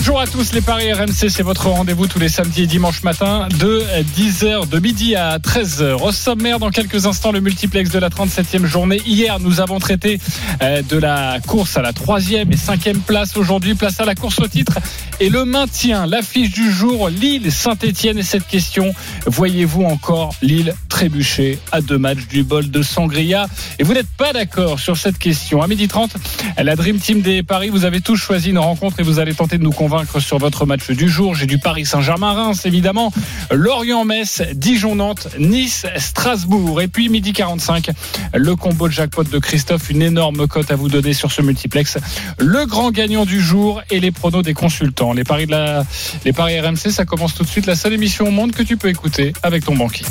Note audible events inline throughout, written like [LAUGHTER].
Bonjour à tous les Paris RMC, c'est votre rendez-vous tous les samedis et dimanches matin de 10h de midi à 13h. Au sommaire dans quelques instants le multiplex de la 37e journée. Hier nous avons traité euh, de la course à la 3e et 5e place. Aujourd'hui place à la course au titre et le maintien. L'affiche du jour Lille Saint-Etienne et cette question, voyez-vous encore Lille trébucher à deux matchs du bol de Sangria Et vous n'êtes pas d'accord sur cette question. À midi 30, la Dream Team des Paris, vous avez tous choisi une rencontre et vous allez tenter de nous convaincre sur votre match du jour. J'ai du Paris Saint-Germain-Reims, évidemment. Lorient-Metz, Dijon-Nantes, Nice-Strasbourg. Et puis, midi 45, le combo de jackpot de Christophe. Une énorme cote à vous donner sur ce multiplex. Le grand gagnant du jour et les pronos des consultants. Les paris, de la, les paris RMC, ça commence tout de suite. La seule émission au monde que tu peux écouter avec ton banquier.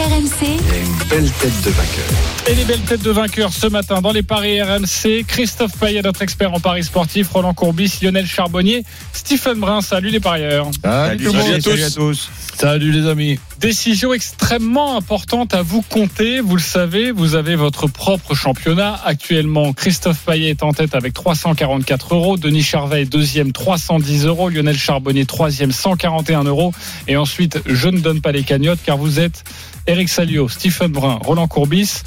RMC, une belle tête de vainqueur. Et les belles têtes de vainqueurs ce matin dans les paris RMC. Christophe Payet, notre expert en paris sportif. Roland Courbis, Lionel Charbonnier, Stephen Brun. Salut les parieurs. Salut, monde. salut à tous. Salut les amis. Décision extrêmement importante à vous compter. Vous le savez, vous avez votre propre championnat. Actuellement, Christophe Payet est en tête avec 344 euros. Denis Charvet deuxième, 310 euros. Lionel Charbonnier, troisième, 141 euros. Et ensuite, je ne donne pas les cagnottes car vous êtes Eric Salio, Stephen Brun, Roland Courbis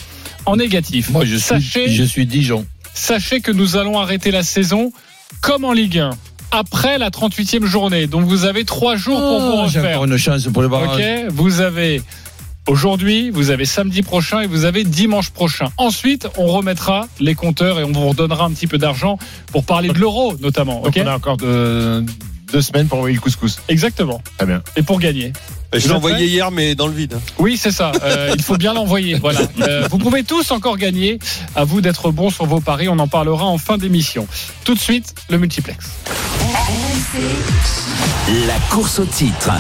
en négatif. Moi je suis, Sachez- je suis Dijon. Sachez que nous allons arrêter la saison comme en Ligue 1 après la 38e journée. Donc vous avez trois jours pour vous Oh, J'ai refaire. encore une chance pour le barrage. Ok, vous avez aujourd'hui, vous avez samedi prochain et vous avez dimanche prochain. Ensuite, on remettra les compteurs et on vous redonnera un petit peu d'argent pour parler de l'euro notamment. Donc on a encore de- deux semaines pour envoyer le couscous. exactement. Très bien. Et pour gagner. Je l'ai envoyé hier, mais dans le vide. Oui, c'est ça. Euh, il faut bien l'envoyer. Voilà. [LAUGHS] Euh, vous pouvez tous encore gagner. À vous d'être bons sur vos paris. On en parlera en fin d'émission. Tout de suite, le multiplex. La course au titre.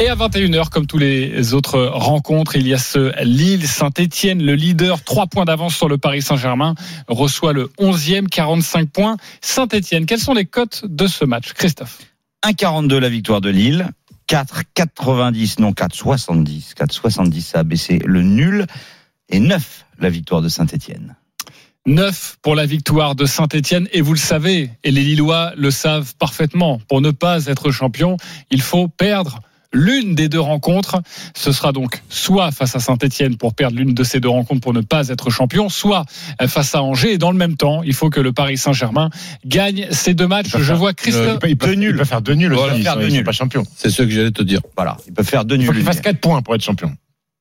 Et à 21h, comme tous les autres rencontres, il y a ce Lille Saint-Etienne, le leader, 3 points d'avance sur le Paris Saint-Germain, reçoit le 11e, 45 points. Saint-Etienne, quelles sont les cotes de ce match Christophe? 1,42 la victoire de Lille. 4,90, non 4,70. 4,70 ça a baissé le nul. Et 9 la victoire de Saint-Etienne. 9 pour la victoire de Saint-Etienne. Et vous le savez, et les Lillois le savent parfaitement, pour ne pas être champion, il faut perdre l'une des deux rencontres. Ce sera donc soit face à Saint-Etienne pour perdre l'une de ces deux rencontres pour ne pas être champion, soit face à Angers. Et dans le même temps, il faut que le Paris Saint-Germain gagne ces deux matchs. Je vois Il Christophe. peut, il peut- il peut faire deux nuls Voilà, aussi. Ils faire sont, deux nuls. pas champions. C'est ce que j'allais te dire. Voilà, ils peuvent faire deux Il faut nuls. qu'il fasse 4 points pour être champion.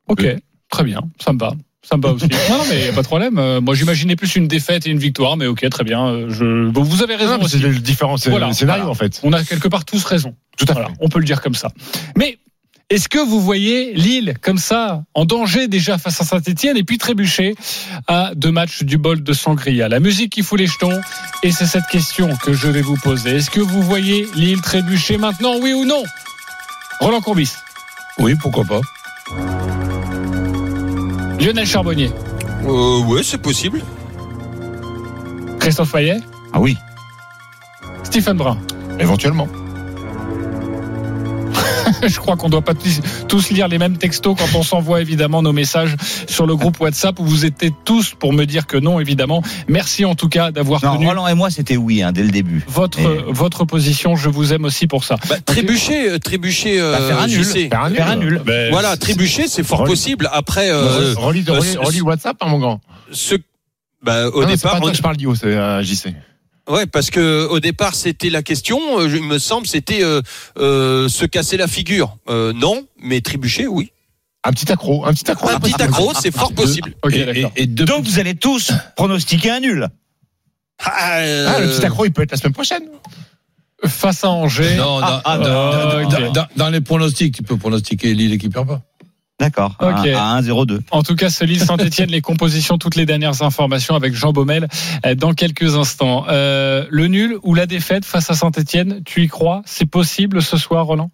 Ok, très bien, ça me va. Ça me va aussi. Non, mais y a pas de problème. Euh, moi, j'imaginais plus une défaite et une victoire, mais ok, très bien. Euh, Je... bon, vous avez raison. C'est le différent c'est Voilà, scénario voilà. en fait. On a quelque part tous raison. Tout à Voilà, fait. on peut le dire comme ça. Mais est-ce que vous voyez Lille comme ça, en danger déjà face à Saint-Etienne et puis trébucher à deux matchs du bol de Sangria? La musique qui fout les jetons, et c'est cette question que je vais vous poser. Est-ce que vous voyez Lille trébucher maintenant, oui ou non? Roland Courbis, Oui, pourquoi pas. Lionel Charbonnier, Euh, ouais, c'est possible. Christophe Payet, Ah oui. Stephen Brun. Éventuellement. [LAUGHS] Je crois qu'on ne doit pas tous- lire les mêmes textos quand on s'envoie évidemment nos messages sur le groupe WhatsApp où vous étiez tous pour me dire que non, évidemment. Merci en tout cas d'avoir tenu Roland et moi, c'était oui, hein, dès le début. votre, Et- votre position. Je vous aime aussi pour ça. Bah, trébucher, euh, trébucher. Bah, faire un euh, nul. Faire un nul. Faire un nul. Ben, Voilà, trébucher, c'est fort Relis- possible. Après, euh, Relis euh, relis- relis WhatsApp, hein, mon grand. ce, bah, au Non, c'est départ, pas toi on- que je parle d'IO, c'est euh, JC. Ouais, parce que au départ, c'était la question. euh, Il me semble, c'était euh, euh, se casser la figure. Euh, non, mais trébucher, oui. Un petit accro, un petit accro. Un petit accro, c'est fort possible. Et, et, et Donc vous allez tous pronostiquer un nul. Ah, Ah, le euh, petit accro, il peut être la semaine prochaine. Face à Angers. Non, dans, ah, dans- ah, dans- ok. dans- dans les pronostics, tu peux pronostiquer Lille qui perd pas. D'accord. Ok. À, à 1-0-2. En tout cas, ce Lille Saint-Etienne, les [LAUGHS] compositions, toutes les dernières informations avec Jean Baumel euh, dans quelques instants. Euh, le nul ou la défaite face à Saint-Etienne, tu y crois? C'est possible ce soir, Roland?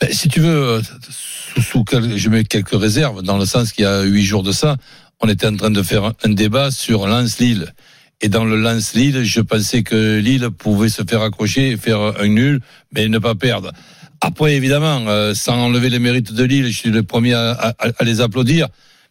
Ben, si tu veux, euh, sous, sous quel- je mets quelques réserves, dans le sens qu'il y a huit jours de ça, on était en train de faire un débat sur Lens-Lille. Et dans le Lens-Lille, je pensais que Lille pouvait se faire accrocher et faire un nul, mais ne pas perdre. Après, évidemment, euh, sans enlever les mérites de Lille, je suis le premier à, à- à les applaudir.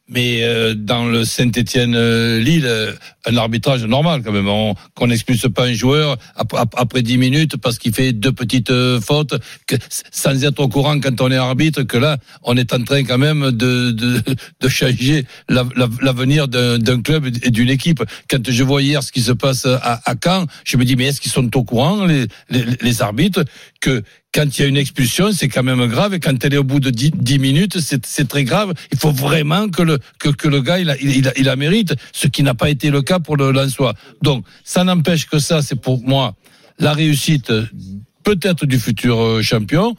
Mais euh, dans le Saint-Étienne-Lille, euh, un arbitrage normal quand même. On- Qu'on n'expulse pas un joueur ap- ap- après 10 minutes parce qu'il fait deux petites euh, fautes, que, sans être au courant quand on est arbitre, que là, on est en train quand même de, de, de changer la- la- l'avenir d'un d'un club et d'une équipe. Quand je vois hier ce qui se passe à, à Caen, je me dis, mais est-ce qu'ils sont au courant, les, les, les arbitres, que quand il y a une expulsion, c'est quand même grave, et quand elle est au bout de 10, 10 minutes, c'est très grave. Il faut vraiment que le, gars, il, la mérite, ce qui n'a pas été le cas pour le. Donc, ça n'empêche que ça, c'est pour moi la réussite peut-être du futur euh, champion,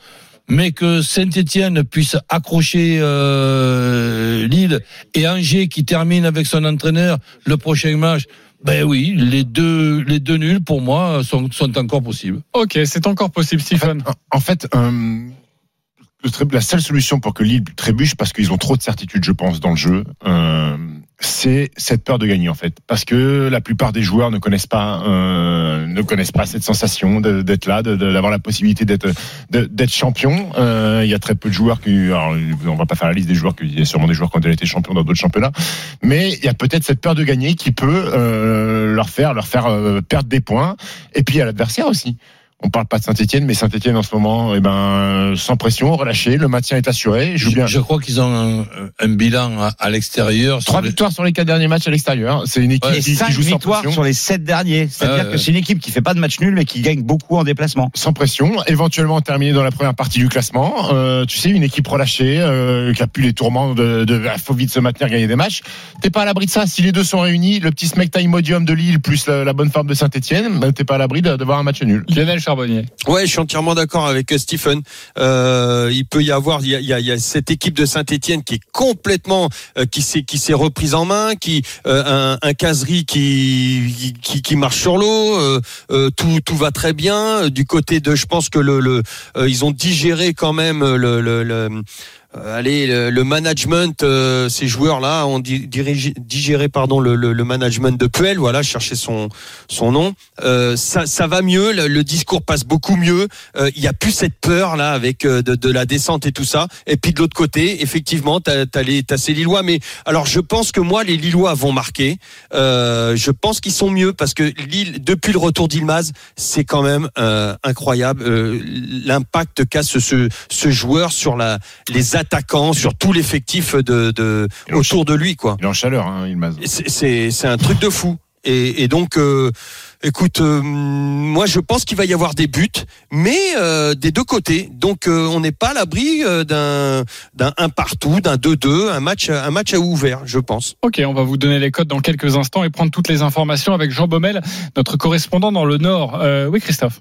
mais que Saint-Étienne puisse accrocher euh, Lille et Angers qui termine avec son entraîneur le prochain match. Ben oui, les deux, les deux nuls pour moi sont, sont encore possibles. Ok, c'est encore possible, Stephen. En fait, euh, la seule solution pour que Lille trébuche, parce qu'ils ont trop de certitudes, je pense, dans le jeu, euh, c'est cette peur de gagner, en fait. Parce que la plupart des joueurs ne connaissent pas, euh, ne connaissent pas cette sensation d'être là, d'avoir la possibilité d'être d'être champion. Euh, Il y a très peu de joueurs qui, alors, on va pas faire la liste des joueurs, il y a sûrement des joueurs qui ont déjà été champions dans d'autres championnats, mais il y a peut-être cette peur de gagner qui peut euh, leur faire leur faire euh, perdre des points. Et puis a l'adversaire aussi. On parle pas de Saint-Etienne, mais Saint-Etienne en ce moment, eh ben, sans pression, relâché, le maintien est assuré. Je joue Je, bien. je crois qu'ils ont un, un bilan à, à l'extérieur. Trois les- victoires sur les quatre derniers matchs à l'extérieur. C'est une équipe qui, joue sans victoires pression. sur les sept derniers. C'est-à-dire que c'est une équipe qui fait pas de match nul, mais qui gagne beaucoup en déplacement. Sans pression, éventuellement terminé dans la première partie du classement. Euh, tu sais, une équipe relâchée, euh, qui a pu les tourments de, de faut vite se maintenir, gagner des matchs. T'es pas à l'abri de ça. Si les deux sont réunis, le petit smecta Imodium de Lille plus la, la bonne forme de Saint-Etienne, ben, t'es pas à l'abri de- d'avoir un match nul. Lionel Charbonnier. Ouais, je suis entièrement d'accord avec euh, Stephen. Euh, il peut y avoir, il y a, y a- cette équipe de Saint-Étienne qui est complètement, euh, qui s'est qui s'est reprise en main, qui euh, un, un caserie qui, qui qui marche sur l'eau. euh, euh, tout tout va très bien. Du côté de, je pense que le, le ils ont digéré quand même le, le, le allez, le, le management, euh, ces joueurs-là ont di- dirigé- digéré pardon le, le, le management de Puel. Voilà, je cherchais son son nom. Euh, ça, ça va mieux, le, discours passe beaucoup mieux. Euh, Il y a plus cette peur là avec euh, de, de la descente et tout ça. Et puis de l'autre côté, effectivement, t'as as les t'as ces Lillois. Mais alors, je pense que moi, les Lillois vont marquer. Euh, je pense qu'ils sont mieux parce que Lille, depuis le retour d'Ilmaz, c'est quand même euh, incroyable euh, l'impact qu'a ce, ce ce joueur sur la les attaquants, sur tout l'effectif de, autour de lui, quoi. Il est en chaleur, hein. C'est- C'est c'est un truc de fou. Et, et donc, euh, écoute, euh, moi je pense qu'il va y avoir des buts, mais euh, des deux côtés. Donc, euh, on n'est pas à l'abri euh, d'un d'un un partout, d'un 2-2, un match un match à ouvert, je pense. Ok, on va vous donner les codes dans quelques instants et prendre toutes les informations avec Jean Baumel, notre correspondant dans le Nord. Euh, oui, Christophe.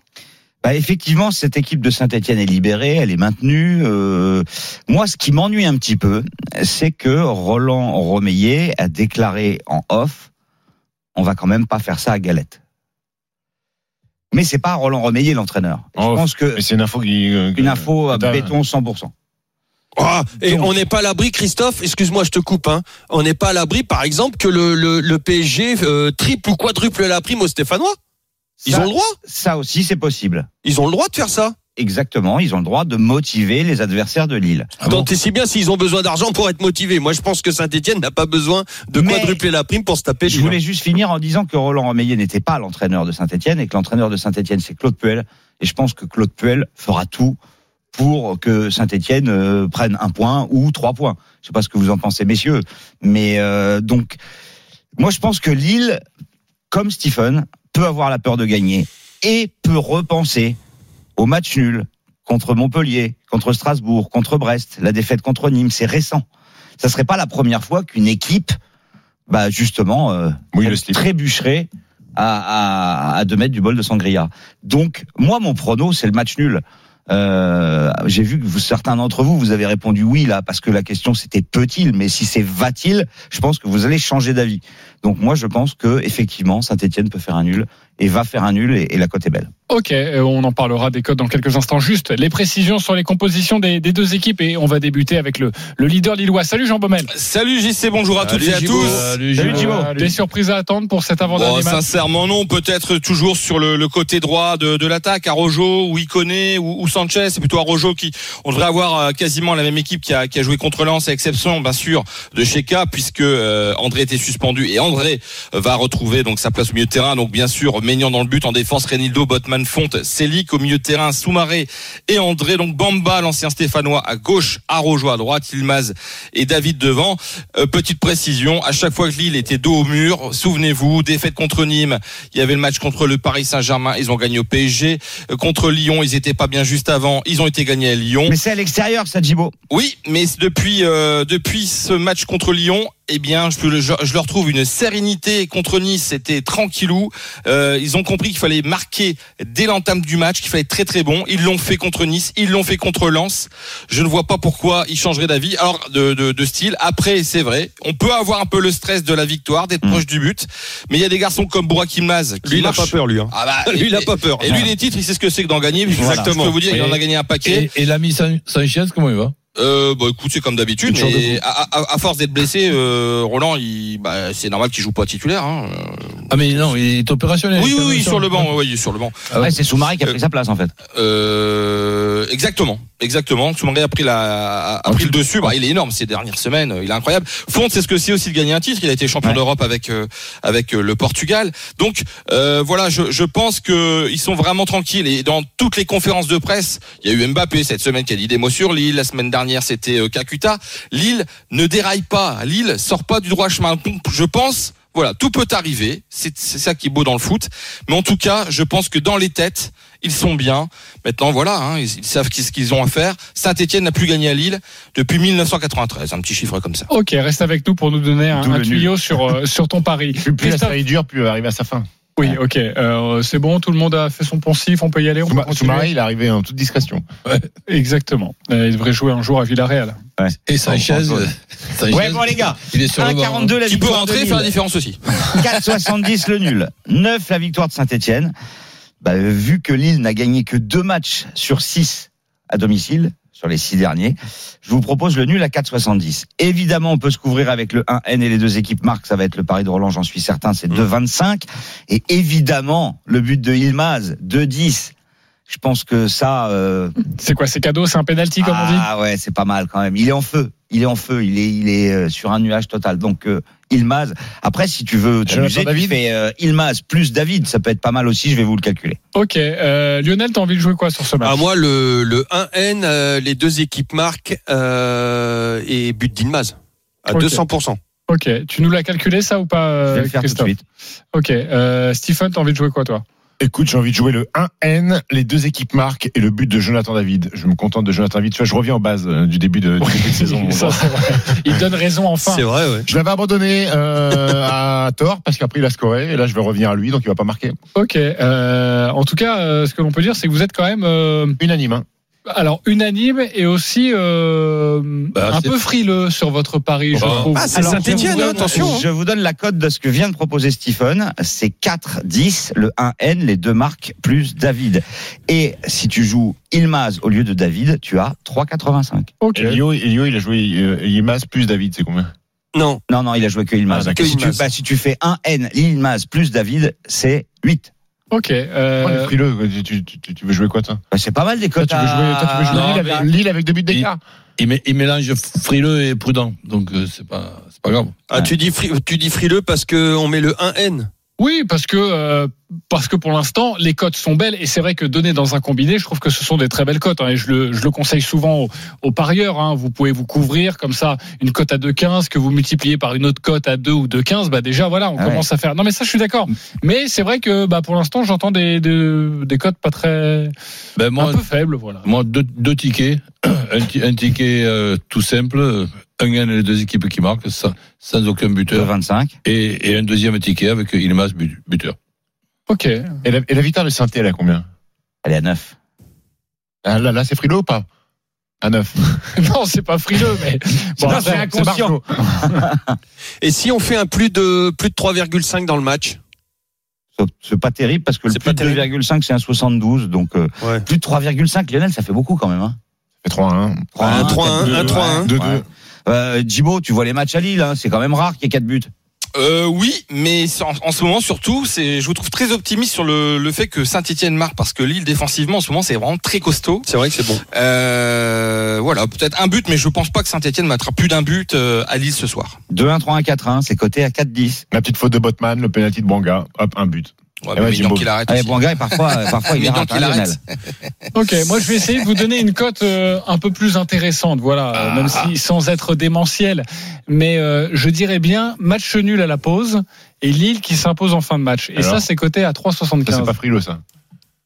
Bah effectivement, cette équipe de Saint-Etienne est libérée, elle est maintenue. Euh, moi, ce qui m'ennuie un petit peu, c'est que Roland Romeillet a déclaré en off, on va quand même pas faire ça à Galette. Mais c'est pas Roland Romeillet l'entraîneur. Je off. pense que Mais c'est une info qui. euh, une info à béton 100%. Ah, et Donc- on n'est pas à l'abri, Christophe. Excuse-moi, je te coupe. Hein, on n'est pas à l'abri, par exemple, que le le, le PSG euh, triple ou quadruple la prime aux Stéphanois. Ils Ça- ont le droit. Ça aussi, c'est possible. Ils ont le droit de faire ça. Exactement, ils ont le droit de motiver les adversaires de Lille. Ah bon Tant et si bien s'ils ont besoin d'argent pour être motivés. Moi, je pense que Saint-Etienne n'a pas besoin de Mais- quadrupler la prime pour se taper. Je Lille. voulais juste finir en disant que Roland Romeillet n'était pas l'entraîneur de Saint-Etienne et que l'entraîneur de Saint-Etienne c'est Claude Puel. Et je pense que Claude Puel fera tout pour que Saint-Etienne euh, prenne un point ou trois points. Je sais pas ce que vous en pensez, messieurs. Mais euh, donc, moi je pense que Lille, comme Stephen, peut avoir la peur de gagner et peut repenser au match nul contre Montpellier, contre Strasbourg, contre Brest, la défaite contre Nîmes. C'est récent. Ça serait pas la première fois qu'une équipe, bah justement, euh, Oui, trébucherait à, à, à deux mètres du bol de Sangria. Donc, moi, mon prono, c'est le match nul. Euh, J'ai vu que vous, certains d'entre vous, vous avez répondu oui là, parce que la question c'était peut-il, mais si c'est va-t-il, je pense que vous allez changer d'avis. Donc moi, je pense que effectivement, Saint-Étienne peut faire un nul et va faire un nul et, et la cote est belle. Ok, euh, on en parlera des codes dans quelques instants. Juste les précisions sur les compositions des, des deux équipes et on va débuter avec le, le leader lillois. Salut Jean Baumel. Salut JC, bonjour à toutes et à Gibo. tous. Salut, Salut, Gibo. Des surprises à attendre pour cet avant-dernier Bon, match sincèrement non, peut-être toujours sur le, le côté droit de, de l'attaque, Arojo ou Iconé ou, ou Sanchez, c'est plutôt Arojo qui on devrait avoir euh, quasiment la même équipe qui a, qui a joué contre Lens, à exception bien sûr de Sheka puisque euh, André était suspendu et André va retrouver donc sa place au milieu de terrain. Donc bien sûr Maignan dans le but en défense, Renildo, Botman, Fonte, Célic au milieu de terrain, Soumaré et André. Donc Bamba, l'ancien Stéphanois à gauche, Arojo à droite, Ilmaz et David devant. Euh, petite précision, à chaque fois que Lille était dos au mur, souvenez-vous, défaite contre Nîmes, il y avait le match contre le Paris Saint-Germain, ils ont gagné au PSG. Euh, contre Lyon, ils étaient pas bien juste avant, ils ont été gagnés à Lyon. Mais c'est à l'extérieur, ça, Djibo. Oui, mais depuis euh, depuis ce match contre Lyon, eh bien, je, je, je leur trouve une sérénité contre Nice. C'était tranquillou. Euh, ils ont compris qu'il fallait marquer dès l'entame du match, qu'il fallait être très très bon. Ils l'ont fait contre Nice, ils l'ont fait contre Lens. Je ne vois pas pourquoi ils changeraient d'avis, alors de, de, de style. Après, c'est vrai, on peut avoir un peu le stress de la victoire, d'être Mm. proche du but, mais il y a des garçons comme Burak Yilmaz qui Lui, il n'a pas peur, lui. Hein. Ah bah, [LAUGHS] Lui, il a et- pas peur. Et lui, les titres, il sait ce que c'est que d'en gagner. Voilà. Je peux vous dire, il en a gagné un paquet. Et, l'ami San- Sanchez, comment il va? Euh, bah écoute, c'est comme d'habitude, mais à, à- à force d'être blessé, euh, Roland, il, bah, c'est normal qu'il joue pas titulaire. Hein. Ah mais non, il est opérationnel. Oui, oui, oui, sur le banc, est sur le banc. Ah ouais. C'est Soumaré qui a pris sa place, en fait. Euh, exactement, exactement. Soumaré a pris la, a pris le dessus. Bah, il est énorme ces dernières semaines. Il est incroyable. Fonte, c'est ce que c'est aussi de gagner un titre. Il a été champion Ouais. d'Europe avec euh, avec euh, le Portugal. Donc euh, voilà, je, je pense que ils sont vraiment tranquilles. Et dans toutes les conférences de presse, il y a eu Mbappé cette semaine qui a dit des mots sur Lille. La semaine dernière, c'était euh, Kakuta. Lille ne déraille pas. Lille sort pas du droit chemin. Je pense. Voilà, tout peut arriver. C'est ça qui est beau dans le foot. Mais en tout cas, je pense que dans les têtes, ils sont bien. Maintenant, voilà, hein, ils, ils savent ce qu'ils ont à faire. Saint-Etienne n'a plus gagné à Lille depuis 1993. Un petit chiffre comme ça. Ok, reste avec nous pour nous donner un, tuyau sur, euh, sur ton pari. Plus, [LAUGHS] plus la série dure, plus elle arrive à sa fin. Oui, ok. Euh, c'est bon, tout le monde a fait son poncif, on peut y aller, on peut. Soumaré, il est arrivé en toute discrétion. Exactement. Euh, il devrait jouer un jour à Villarreal. Et Sanchez, Sanchez, Ouais, bon, les gars. il est sur le banc. 1,42 la peut rentrer et faire la différence aussi. [LAUGHS] 4,70 le nul. 9 la victoire de Saint-Etienne. Bah, vu que Lille n'a gagné que deux matchs sur 6 à domicile, sur les six derniers, je vous propose le nul à 4,70. Évidemment, on peut se couvrir avec le 1N et les deux équipes marquent. Ça va être le pari de Roland, j'en suis certain, c'est 2,25. Et évidemment, le but de Ilmaz, 2,10. Je pense que ça... euh, C'est quoi, c'est cadeau, c'est un penalty comme on dit ah ouais, c'est pas mal quand même. Il est en feu. Il est en feu. Il est, il est euh, sur un nuage total. Donc euh, Ilmaz. Après, si tu veux t'amuser, tu David fais euh, Ilmaz plus David. Ça peut être pas mal aussi. Je vais vous le calculer. Ok. Euh, Lionel, t'as envie de jouer quoi sur ce match À moi, le, le 1N, euh, les deux équipes marquent euh, et but d'Ilmaz à Ok. 200%. Ok. Tu nous l'as calculé ça ou pas, Je vais le faire tout de Christophe suite. Ok. Euh, Stephen, t'as envie de jouer quoi toi? Écoute, j'ai envie de jouer le 1N, les deux équipes marquent et le but de Jonathan David. Je me contente de Jonathan David. Tu vois, je reviens aux bases euh, du début de, du début de saison. [LAUGHS] Ça, c'est vrai. Il donne raison enfin. C'est vrai, ouais. Je l'avais abandonné euh, à tort parce qu'après il a scoré et là je vais revenir à lui donc il va pas marquer. Ok. Euh, en tout cas, euh, ce que l'on peut dire, c'est que vous êtes quand même euh, Unanime. Hein. Alors unanime et aussi euh, Bah, un peu frileux sur votre pari, je Bah, trouve. Ah, c'est Alors, Saint-Etienne, je vous hein, donne- attention. hein. Je vous donne la cote de ce que vient de proposer Stephen. C'est 4-10, le 1N, les deux marques plus David. Et si tu joues Ilmaz au lieu de David, tu as 3,85. Ok. Elio, Elio, il a joué euh, Ilmaz plus David, c'est combien? Non, Non, non, il a joué que Ilmaz. Ah, si, tu, bah, si tu fais 1N, Ilmaz plus David, c'est 8. Ok. Oh, le Euh, frileux, tu, tu, tu, tu veux jouer quoi toi? Bah, c'est pas mal des Toi, cotes. tu veux jouer, toi, tu veux jouer Non, Lille, mais- avec, Lille avec deux buts d'écart? Il, mé- il mélange frileux et prudent, donc euh, c'est pas, c'est pas grave. ah, tu, dis fri- tu dis frileux parce qu'on met le 1N. Oui, parce que euh, parce que pour l'instant les cotes sont belles et c'est vrai que donner dans un combiné, je trouve que ce sont des très belles cotes hein, et je le je le conseille souvent aux, aux parieurs. Hein, vous pouvez vous couvrir comme ça une cote à 2,15 que vous multipliez par une autre cote à 2 ou 2,15, bah déjà voilà, on Ah commence à faire. Non mais ça je suis d'accord. Mais c'est vrai que bah pour l'instant j'entends des, des des cotes pas très Ben moi, un peu faibles, voilà. moi deux, deux tickets, [COUGHS] un, un ticket euh, tout simple, un gain les deux équipes qui marquent sans, sans aucun buteur, 25. et, et un deuxième ticket avec Ilmas but- buteur. Ok. et la, et la victoire de saint elle est à combien? Elle est à 9. Ah, Là, là c'est frileux ou pas? À 9. [LAUGHS] non, c'est pas frileux, mais [LAUGHS] bon, c'est inconscient. [LAUGHS] Et si on fait un plus de plus de 3,5 dans le match? C'est pas terrible parce que le C'est plus pas de terrible. 2,5 c'est un 72, donc euh, Ouais. plus de 3,5 Lionel, ça fait beaucoup quand même. Hein. fait 3-1. Un 3-1, un 3-1. 2-2. Ouais. Euh, Djibo, tu vois les matchs à Lille, hein, c'est quand même rare qu'il y ait 4 buts. Euh, oui, mais en, en ce moment surtout, c'est, je vous trouve très optimiste sur le, le fait que Saint-Etienne marque parce que Lille défensivement en ce moment c'est vraiment très costaud. C'est vrai que c'est bon. Euh, voilà, peut-être un but, mais je pense pas que Saint-Etienne mettra plus d'un but euh, à Lille ce soir. 2-1, 3-1, 4-1, c'est coté à 4-10. La petite faute de Botman, le penalty de Bouanga, hop, un but. Ouais, Eh mais ouais, Mignon Jimbo. qu'il arrête. Allez, aussi. Boanga, parfois, [LAUGHS] parfois il Mais est donc, il hein, arrête. Ok, moi je vais essayer de vous donner une cote euh, un peu plus intéressante, voilà, Ah. euh, même si sans être démentiel. Mais euh, je dirais bien match nul à la pause et Lille qui s'impose en fin de match. Et Alors ça c'est coté à Ça, c'est 3,75. pas frileux, ça.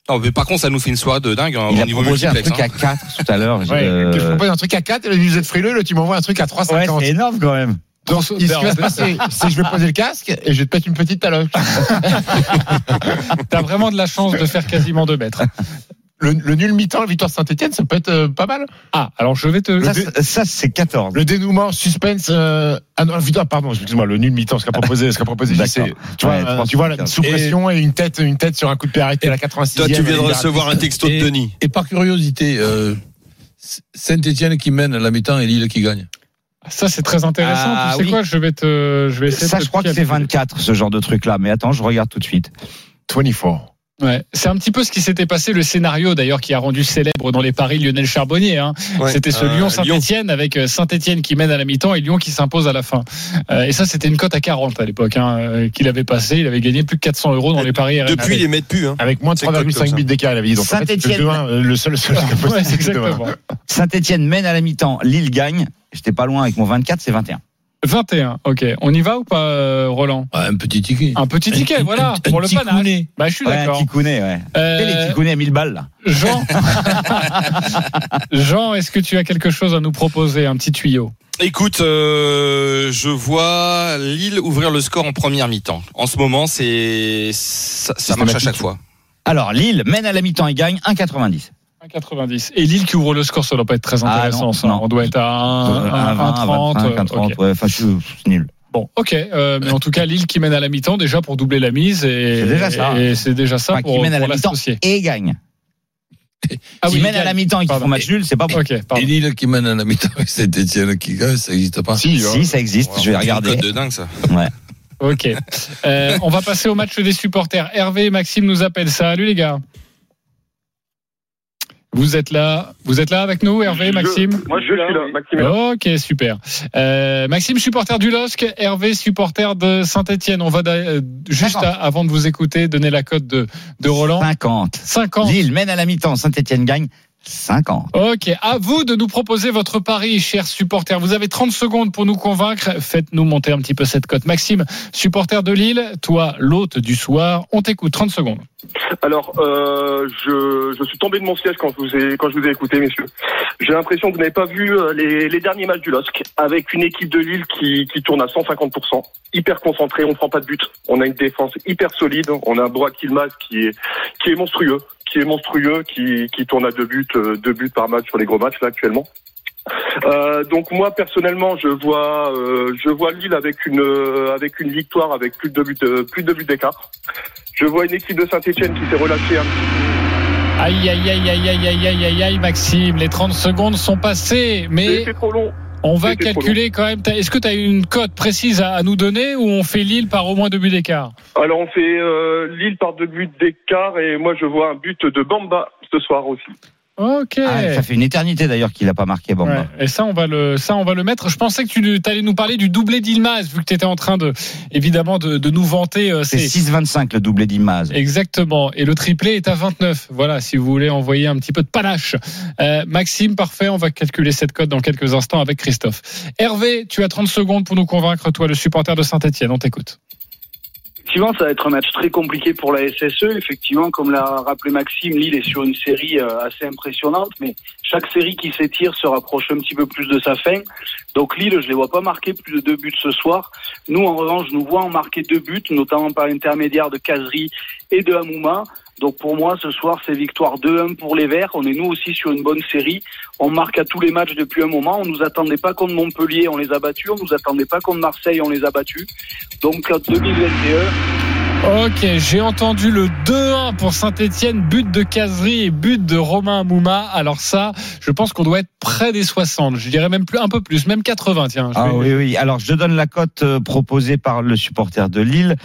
Non, mais par contre, ça nous fait une soirée de dingue hein, Il au a niveau proposé un truc hein. à 4 tout à l'heure. Ouais, euh, tu me proposes un truc à 4, et vous êtes frileux, là, tu m'envoies un truc à ouais, 3,50. c'est énorme quand même. Donc, ce qui va se passer, c'est que je vais poser le casque et je vais te mettre une petite taloche. [LAUGHS] T'as vraiment de la chance de faire quasiment 2 mètres. Le, le nul mi-temps, la victoire Saint-Etienne, ça peut être euh, pas mal. Ah, alors je vais te. Ça, c'est- ça, c'est 14. Le dénouement, suspense. Euh... Ah non, putain, pardon, excuse-moi, le nul mi-temps, ce qu'a proposé, ce qu'a proposé. JC. Tu vois, Ouais, euh, tu vois, la, sous pression et une tête, une tête sur un coup de pied arrêté à la 86e. Toi, tu viens de et recevoir un texto de Et- Denis. Et par curiosité, euh, Saint-Etienne qui mène à la mi-temps et Lille qui gagne. Ça c'est très intéressant. Ah, tu sais oui. quoi Je vais te. Je vais essayer. Ça, de je crois que c'est calculer. 24, ce genre de truc-là. Mais attends, je regarde tout de suite. 24. Ouais, c'est un petit peu ce qui s'était passé, le scénario d'ailleurs qui a rendu célèbre dans les paris Lionel Charbonnier. Hein. Ouais. C'était ce Euh, Lyon-Saint-Etienne avec euh, Saint-Etienne qui mène à la mi-temps et Lyon qui s'impose à la fin. Euh, et ça, c'était une cote à 40 à l'époque hein, euh, qu'il avait passé. Il avait gagné plus de 400 euros dans les paris RMC. Depuis, ils les mettent plus. Hein. Avec moins de C'est cote comme 3,5 ça. buts d'écart, il avait dit. Donc, en fait, Saint-Étienne. le 2-1, le seul, seul [LAUGHS] Ouais, c'est le 2-1. exactement. [LAUGHS] Saint-Etienne mène à la mi-temps, Lille gagne. J'étais pas loin avec mon 24, c'est 21. 21, ok. On y va ou pas, euh, Roland? Un petit ticket. Un petit ticket, Un- voilà, un- pour un le petit panache. Bah, je suis Ouais, un d'accord. Tikouné, ouais. Euh, Et les Tikounés à 1000 balles, là. Jean, [LAUGHS] [LAUGHS] Jean, est-ce que tu as quelque chose à nous proposer, un petit tuyau? Écoute, euh, je vois Lille ouvrir le score en première mi-temps. En ce moment, c'est ça, ça marche à chaque fois. Alors, Lille mène à la mi-temps et gagne 1,90. 1,90. Et Lille qui ouvre le score, ça doit pas être très Ah, intéressant. non, ça. non. On doit être à 1, 1,30. 1,30, ok. ouais, enfin, je suis c'est nul. Bon, ok. Euh, mais en tout cas, Lille qui mène à la mi-temps déjà pour doubler la mise. Et, C'est déjà ça. Et c'est déjà ça Enfin, pour, qui mène à la mi-temps et gagne. Ah qui oui, mène à la mi-temps et qui font match nul, c'est pas bon. Ok, pardon. Et Lille qui mène à la mi-temps avec Saint-Etienne qui gagne, ça n'existe pas. Si, Si, ça existe, je vais C'est regarder. cote de dingue ça. Ok. Euh, on va passer au match des supporters. Hervé et Maxime nous appellent. Salut les gars. Vous êtes là, vous êtes là avec nous, Hervé, Maxime. Moi, je suis là, Maxime. est là. Ok, super. Euh, Maxime, supporter du LOSC, Hervé, supporter de Saint-Etienne. On va euh, juste à- avant de vous écouter donner la cote de, de Roland. 50. 50. Lille mène à la mi-temps, Saint-Etienne gagne 50. Ok, à vous de nous proposer votre pari, chers supporters. Vous avez 30 secondes pour nous convaincre. Faites-nous monter un petit peu cette cote. Maxime, supporter de Lille, toi, l'hôte du soir, on t'écoute. 30 secondes. Alors, euh, je, je suis tombé de mon siège quand je vous ai, quand je vous ai écouté, messieurs. J'ai l'impression que vous n'avez pas vu euh, les, les derniers matchs du LOSC avec une équipe de Lille qui, qui tourne à 150%, hyper concentrée, on prend pas de but. On a une défense hyper solide, on a un droit Kilmaz qui est, qui est monstrueux, qui est monstrueux, qui, qui tourne à deux buts, euh, deux buts par match sur les gros matchs là actuellement. Euh, donc moi personnellement, je vois, euh, je vois Lille avec une euh, avec une victoire avec plus de buts euh, plus de buts d'écart. Je vois une équipe de Saint-Etienne qui s'est relâchée un Aïe, aïe, aïe, aïe, aïe, aïe, aïe, aïe, Maxime, les 30 secondes sont passées, mais. Trop long on va calculer quand même. Est-ce que tu as une cote précise à, à nous donner ou on fait Lille par au moins deux buts d'écart? Alors on fait euh, Lille par deux buts d'écart et moi je vois un but de Bamba ce soir aussi. Ok. Ah, ça fait une éternité d'ailleurs qu'il a pas marqué Bamba. Ouais, et ça on va le ça on va le mettre. Je pensais que tu allais nous parler du doublé d'Ilmaz vu que tu étais en train de évidemment de, de nous vanter euh, C'est ces- 6,25 le doublé d'Imaz. Exactement. Et le triplé est à 29. Voilà, si vous voulez envoyer un petit peu de panache. Euh, Maxime, parfait. On va calculer cette cote dans quelques instants avec Christophe. Hervé, tu as 30 secondes pour nous convaincre, toi, le supporter de Saint-Etienne. On t'écoute. Effectivement, ça va être un match très compliqué pour la SSE. Effectivement, comme l'a rappelé Maxime, Lille est sur une série euh, assez impressionnante, mais chaque série qui s'étire se rapproche un petit peu plus de sa fin. Donc Lille, je les vois pas marquer plus de deux buts ce soir. Nous, en revanche, nous voyons marquer deux buts, notamment par l'intermédiaire de Kazri et de Hamouma. Donc pour moi, ce soir, c'est victoire 2-1 pour les Verts. On est nous aussi sur une bonne série. On marque à tous les matchs depuis un moment. On nous attendait pas contre Montpellier, on les a battus. On nous attendait pas contre Marseille, on les a battus. Donc en 2021, Ok, j'ai entendu le 2-1 pour Saint-Etienne, but de Casery et but de Romain Mouma. Alors ça, je pense qu'on doit être près des 60. Je dirais même plus, un peu plus, même 80. Tiens, je Ah vais- oui, oui. Alors, je donne la cote euh, proposée par le supporter de Lille.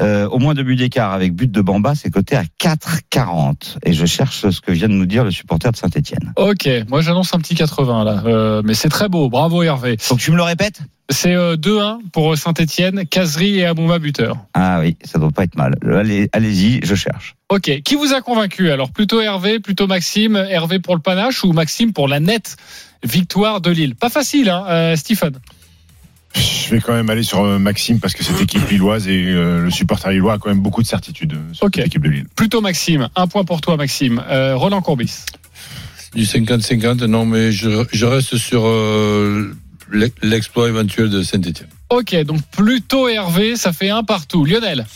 Euh, au moins deux buts d'écart avec but de Bamba, c'est coté à 4,40. Et je cherche ce que vient de nous dire le supporter de Saint-Etienne. Ok, moi j'annonce un petit 80 là, Euh, mais c'est très beau. Bravo Hervé. Donc, tu me le répètes? C'est euh, 2-1 pour Saint-Etienne, Casery et Amouma buteur. Ah oui, ça doit pas être mal. Allez, allez-y, je cherche. Ok, qui vous a convaincu? Alors Plutôt Hervé, plutôt Maxime, Hervé pour le panache ou Maxime pour la nette victoire de Lille? Pas facile, hein, euh, Stephen Je vais quand même aller sur euh, Maxime parce que cette équipe lilloise et euh, le supporter lillois a quand même beaucoup de certitude euh, sur Ok. cette équipe de Lille. Plutôt Maxime. Un point pour toi Maxime. Euh, Roland Courbis. Du 50-50, non, mais je, je reste sur euh, l'exploit éventuel de Saint-Etienne. Ok, donc plutôt Hervé, ça fait un partout. Lionel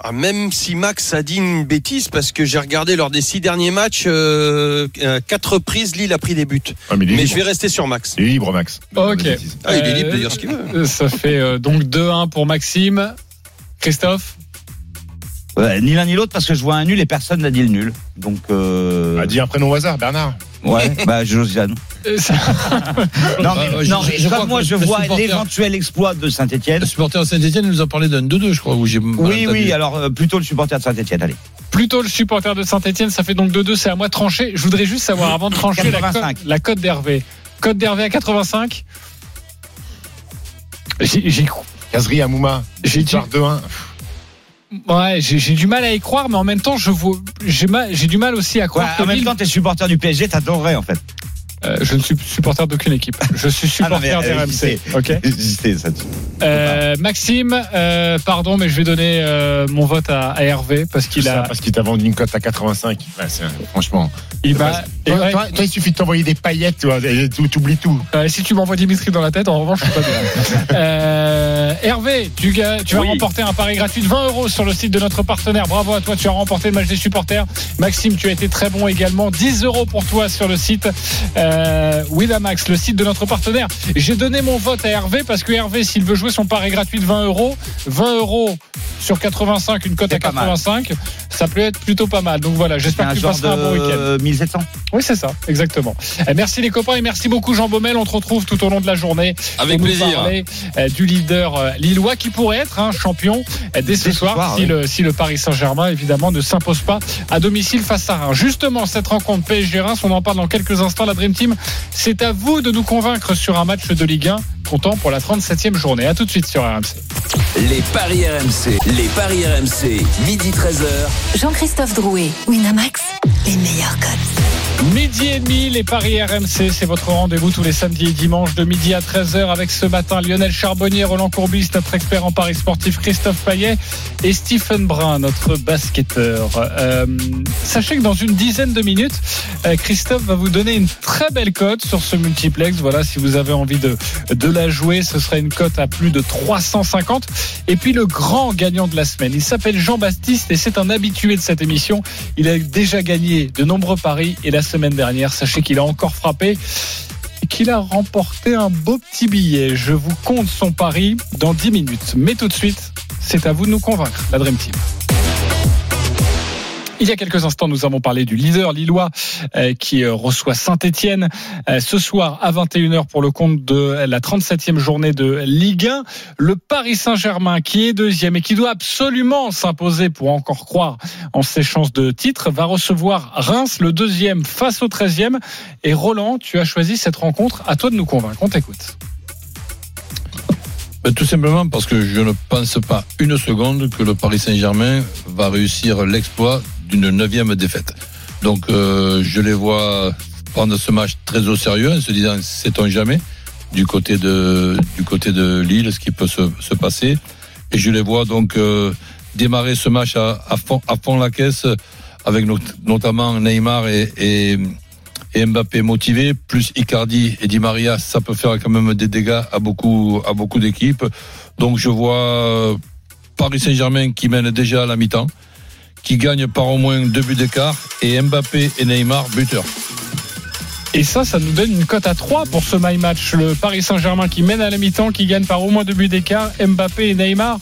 Ah, même si Max a dit une bêtise, parce que j'ai regardé lors des six derniers matchs, euh, euh, quatre reprises, Lille a pris des buts. Ah, mais je vais rester sur Max. Il est libre, Max. Ok. Ah, il est libre de dire ce qu'il veut. Euh, Ça fait euh, donc 2-1 pour Maxime. Christophe Ouais, ni l'un ni l'autre parce que je vois un nul et personne n'a dit le nul. Donc, euh... Ah, dis un prénom au hasard, Bernard. Ouais, bah Josiane. Euh, [LAUGHS] Non, mais, je- non, je- mais je comme moi je vois l'éventuel exploit de Saint-Etienne. Le supporter de Saint-Etienne nous a parlé d'un 2-2, je crois, où Oui, oui, alors euh, plutôt le supporter de Saint-Etienne, allez. Plutôt le supporter de Saint-Etienne, ça fait donc 2-2, c'est à moi de trancher. Je voudrais juste savoir, avant de trancher, la cote, 85. la cote d'Hervé. Cote d'Hervé à 85 J'ai Casery Amouma. J'ai Victoire 2-1. Ouais, j'ai- du mal à y croire, mais en même temps, je j'ai mal- j'ai du mal aussi à Ouais, croire en que même Lille- temps, t'es supporter du PSG, t'adorerais en fait. Euh, je ne suis supporter d'aucune équipe. Je suis Ah non, supporter mais, euh, d'RMC. c'est- Ok. Ça. Euh, Maxime, euh, pardon, mais je vais donner mon vote à, à Hervé parce qu'il Ça, a, Parce qu'il t'a vendu une cote à 85. Ouais, c'est- franchement. il et Toi, ouais, toi- toi, il suffit de t'envoyer des paillettes, toi, oublies tout. si tu m'envoies Dimitri dans la tête, en revanche, je suis pas bien. [LAUGHS] Hervé, tu, tu vas Oui. remporter un pari gratuit de 20 euros sur le site de notre partenaire. Bravo à toi, tu as remporté le match des supporters. Maxime, tu as été très bon également. 10 euros pour toi sur le site euh, Winamax, le site de notre partenaire. J'ai donné mon vote à Hervé parce que Hervé, s'il veut jouer son pari gratuit de 20 euros, 20 euros sur 85, une cote à pas mal. 85, ça peut être plutôt pas mal. Donc voilà, j'espère que tu passeras un bon week-end. de 1700. Oui, c'est ça, exactement. Euh, Merci les copains et merci beaucoup Jean Baumel. On te retrouve tout au long de la journée. Avec pour nous plaisir. parler, euh, du leader euh, lillois qui pourrait être un champion euh, dès ce Dès ce soir, soir, si, oui. le, si le Paris Saint-Germain évidemment ne s'impose pas à domicile face à Reims. Justement, cette rencontre PSG Reims, on en parle dans quelques instants. La Dream Team, c'est à vous de nous convaincre sur un match de Ligue 1 comptant pour la 37e journée. À tout de suite sur RMC. Les paris RMC, les paris RMC, midi 13h. Jean-Christophe Drouet, Winamax, les meilleurs codes. Midi et demi, les paris RMC, c'est votre rendez-vous tous les samedis et dimanches de midi à 13h avec ce matin Lionel Charbonnier, Roland Courbis, notre expert en paris sportif Christophe Payet et Stephen Brun, notre basketteur. Euh, sachez que dans une dizaine de minutes, euh, Christophe va vous donner une très belle cote sur ce multiplex. Voilà, si vous avez envie de, de la jouer, ce sera une cote à plus de 350. Et puis le grand gagnant de la semaine, il s'appelle Jean-Baptiste et c'est un habitué de cette émission. Il a déjà gagné de nombreux paris et la semaine dernière, sachez qu'il a encore frappé et qu'il a remporté un beau petit billet. Je vous compte son pari dans 10 minutes. Mais tout de suite, c'est à vous de nous convaincre, la Dream Team. Il y a quelques instants, nous avons parlé du leader lillois euh, qui euh, reçoit Saint-Etienne ce soir à 21h pour le compte de la 37e journée de Ligue 1. Le Paris Saint-Germain qui est deuxième et qui doit absolument s'imposer pour encore croire en ses chances de titre va recevoir Reims, le deuxième face au 13e. Et Roland, tu as choisi cette rencontre. À toi de nous convaincre. On t'écoute. Ben, tout simplement parce que je ne pense pas une seconde que le Paris Saint-Germain va réussir l'exploit d'une neuvième défaite. Donc euh, je les vois prendre ce match très au sérieux en se disant sait-on jamais du côté de du côté de Lille ce qui peut se, se passer et je les vois donc euh, démarrer ce match à, à fond à fond la caisse avec not- notamment Neymar et, et et Mbappé motivé, plus Icardi et Di Maria, ça peut faire quand même des dégâts à beaucoup, à beaucoup d'équipes. Donc je vois euh, Paris Saint-Germain qui mène déjà à la mi-temps, qui gagne par au moins deux buts d'écart, et Mbappé et Neymar buteurs. Et ça, ça nous donne une cote à 3 pour ce my match. Le Paris Saint-Germain qui mène à la mi-temps, qui gagne par au moins deux buts d'écart. Mbappé et Neymar,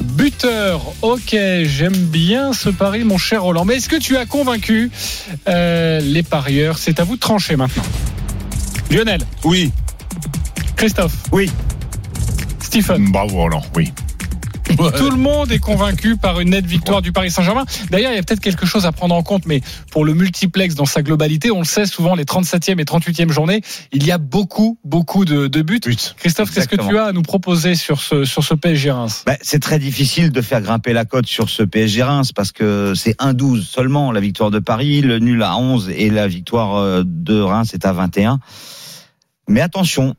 buteur. Ok, j'aime bien ce pari, mon cher Roland. Mais est-ce que tu as convaincu euh, les parieurs? C'est à vous de trancher maintenant. Lionel, Oui. Christophe, Oui. Stephen? Bravo Roland, oui. Tout le monde est convaincu par une nette victoire du Paris Saint-Germain. D'ailleurs, il y a peut-être quelque chose à prendre en compte, mais pour le multiplex dans sa globalité, on le sait souvent, les 37e et 38e journées, il y a beaucoup, beaucoup de, de buts. But. Christophe, qu'est-ce que tu as à nous proposer sur ce, sur ce PSG Reims? Ben, c'est très difficile de faire grimper la cote sur ce PSG Reims parce que c'est 1-12 seulement la victoire de Paris, le nul à 11 et la victoire euh, de Reims est à 21. Mais attention,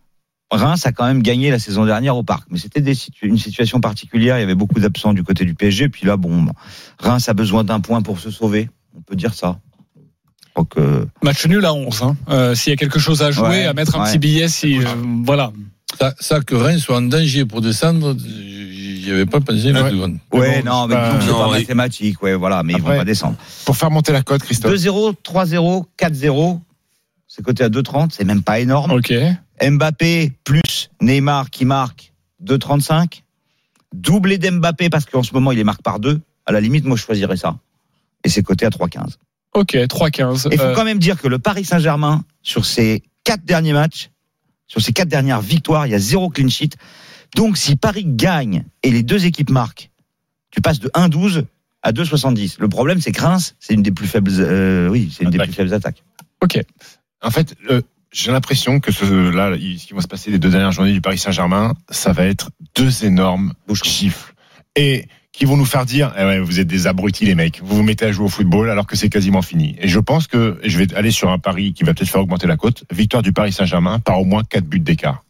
Reims a quand même gagné la saison dernière au parc, mais c'était situ- une situation particulière. Il y avait beaucoup d'absents du côté du PSG. Puis là, bon, Reims a besoin d'un point pour se sauver. On peut dire ça. Donc, euh, Match nul à 11. Hein. Euh, S'il y a quelque chose à jouer, Ouais, à mettre un ouais. petit billet, si euh, voilà. Ça, ça, que Rennes soit en danger pour descendre, j'y avais pas pensé Ouais. ouais, bon, non, mais bah, c'est pas oui. mathématique. Ouais, voilà, mais ils Après- vont pas descendre. Pour faire monter la cote, Christophe. 2-0, 3-0, 4-0. C'est coté à 2,30. C'est même pas énorme. Ok. Mbappé plus Neymar qui marque 2,35. Doublé d'Mbappé parce qu'en ce moment il les marque par deux. À la limite, moi je choisirais ça. Et c'est coté à 3,15. Ok, 3-15. Et il faut Euh, quand même dire que le Paris Saint-Germain, sur ses quatre derniers matchs, sur ses quatre dernières victoires, il y a zéro clean sheet. Donc si Paris gagne et les deux équipes marquent, tu passes de 1,12 à 2,70. Le problème, c'est que Reims, c'est une des plus faibles, euh, oui, c'est une des plus faibles attaques. ok. En fait, euh, j'ai l'impression que ce, là, ce qui va se passer les deux dernières journées du Paris Saint-Germain, ça va être deux énormes gifles. Et qui vont nous faire dire, eh ouais, vous êtes des abrutis les mecs, vous vous mettez à jouer au football alors que c'est quasiment fini. Et je pense que je vais aller sur un pari qui va peut-être faire augmenter la cote. Victoire du Paris Saint-Germain par au moins quatre buts d'écart.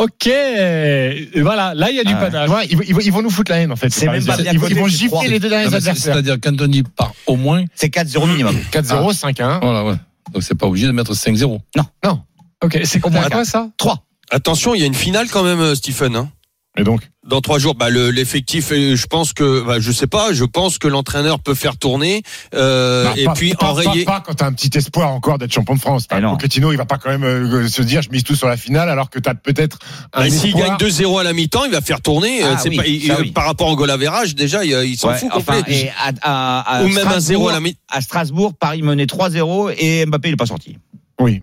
Ok. Et voilà, là il y a du Ah, panache. ils, vont- ils vont- ils vont nous foutre la haine en fait. C'est même pas ils, vont, ils vont gifler les deux derniers adversaires. C'est-à-dire quand on dit par au moins, C'est 4-0 minimum. 4-0, 5-1. voilà, ouais. Donc c'est pas obligé de mettre 5-0. Ok, c'est Au moins quoi ça 3. Attention, il y a une finale quand même, euh, Stephen. hein. Et donc, Dans trois jours, bah, le- l'effectif, je pense que, bah, je sais pas, je pense que l'entraîneur peut faire tourner euh, bah, et pas, puis pas, enrayer. Pas, pas quand t'as un petit espoir encore d'être champion de France. Non. Pochettino, il va pas quand même euh, se dire, je mise tout sur la finale alors que t'as peut-être Bah, S'il gagne 2-0 à la mi-temps, il va faire tourner. euh, Ah c'est oui, pas, il- ça il- oui. Par rapport au goal average, déjà, il, il s'en Ouais, fout enfin, complet. et à, à- à Ou même un Strasbourg- 0 à la mi À Strasbourg, Paris menait 3-0 et Mbappé il n'est pas sorti. Oui.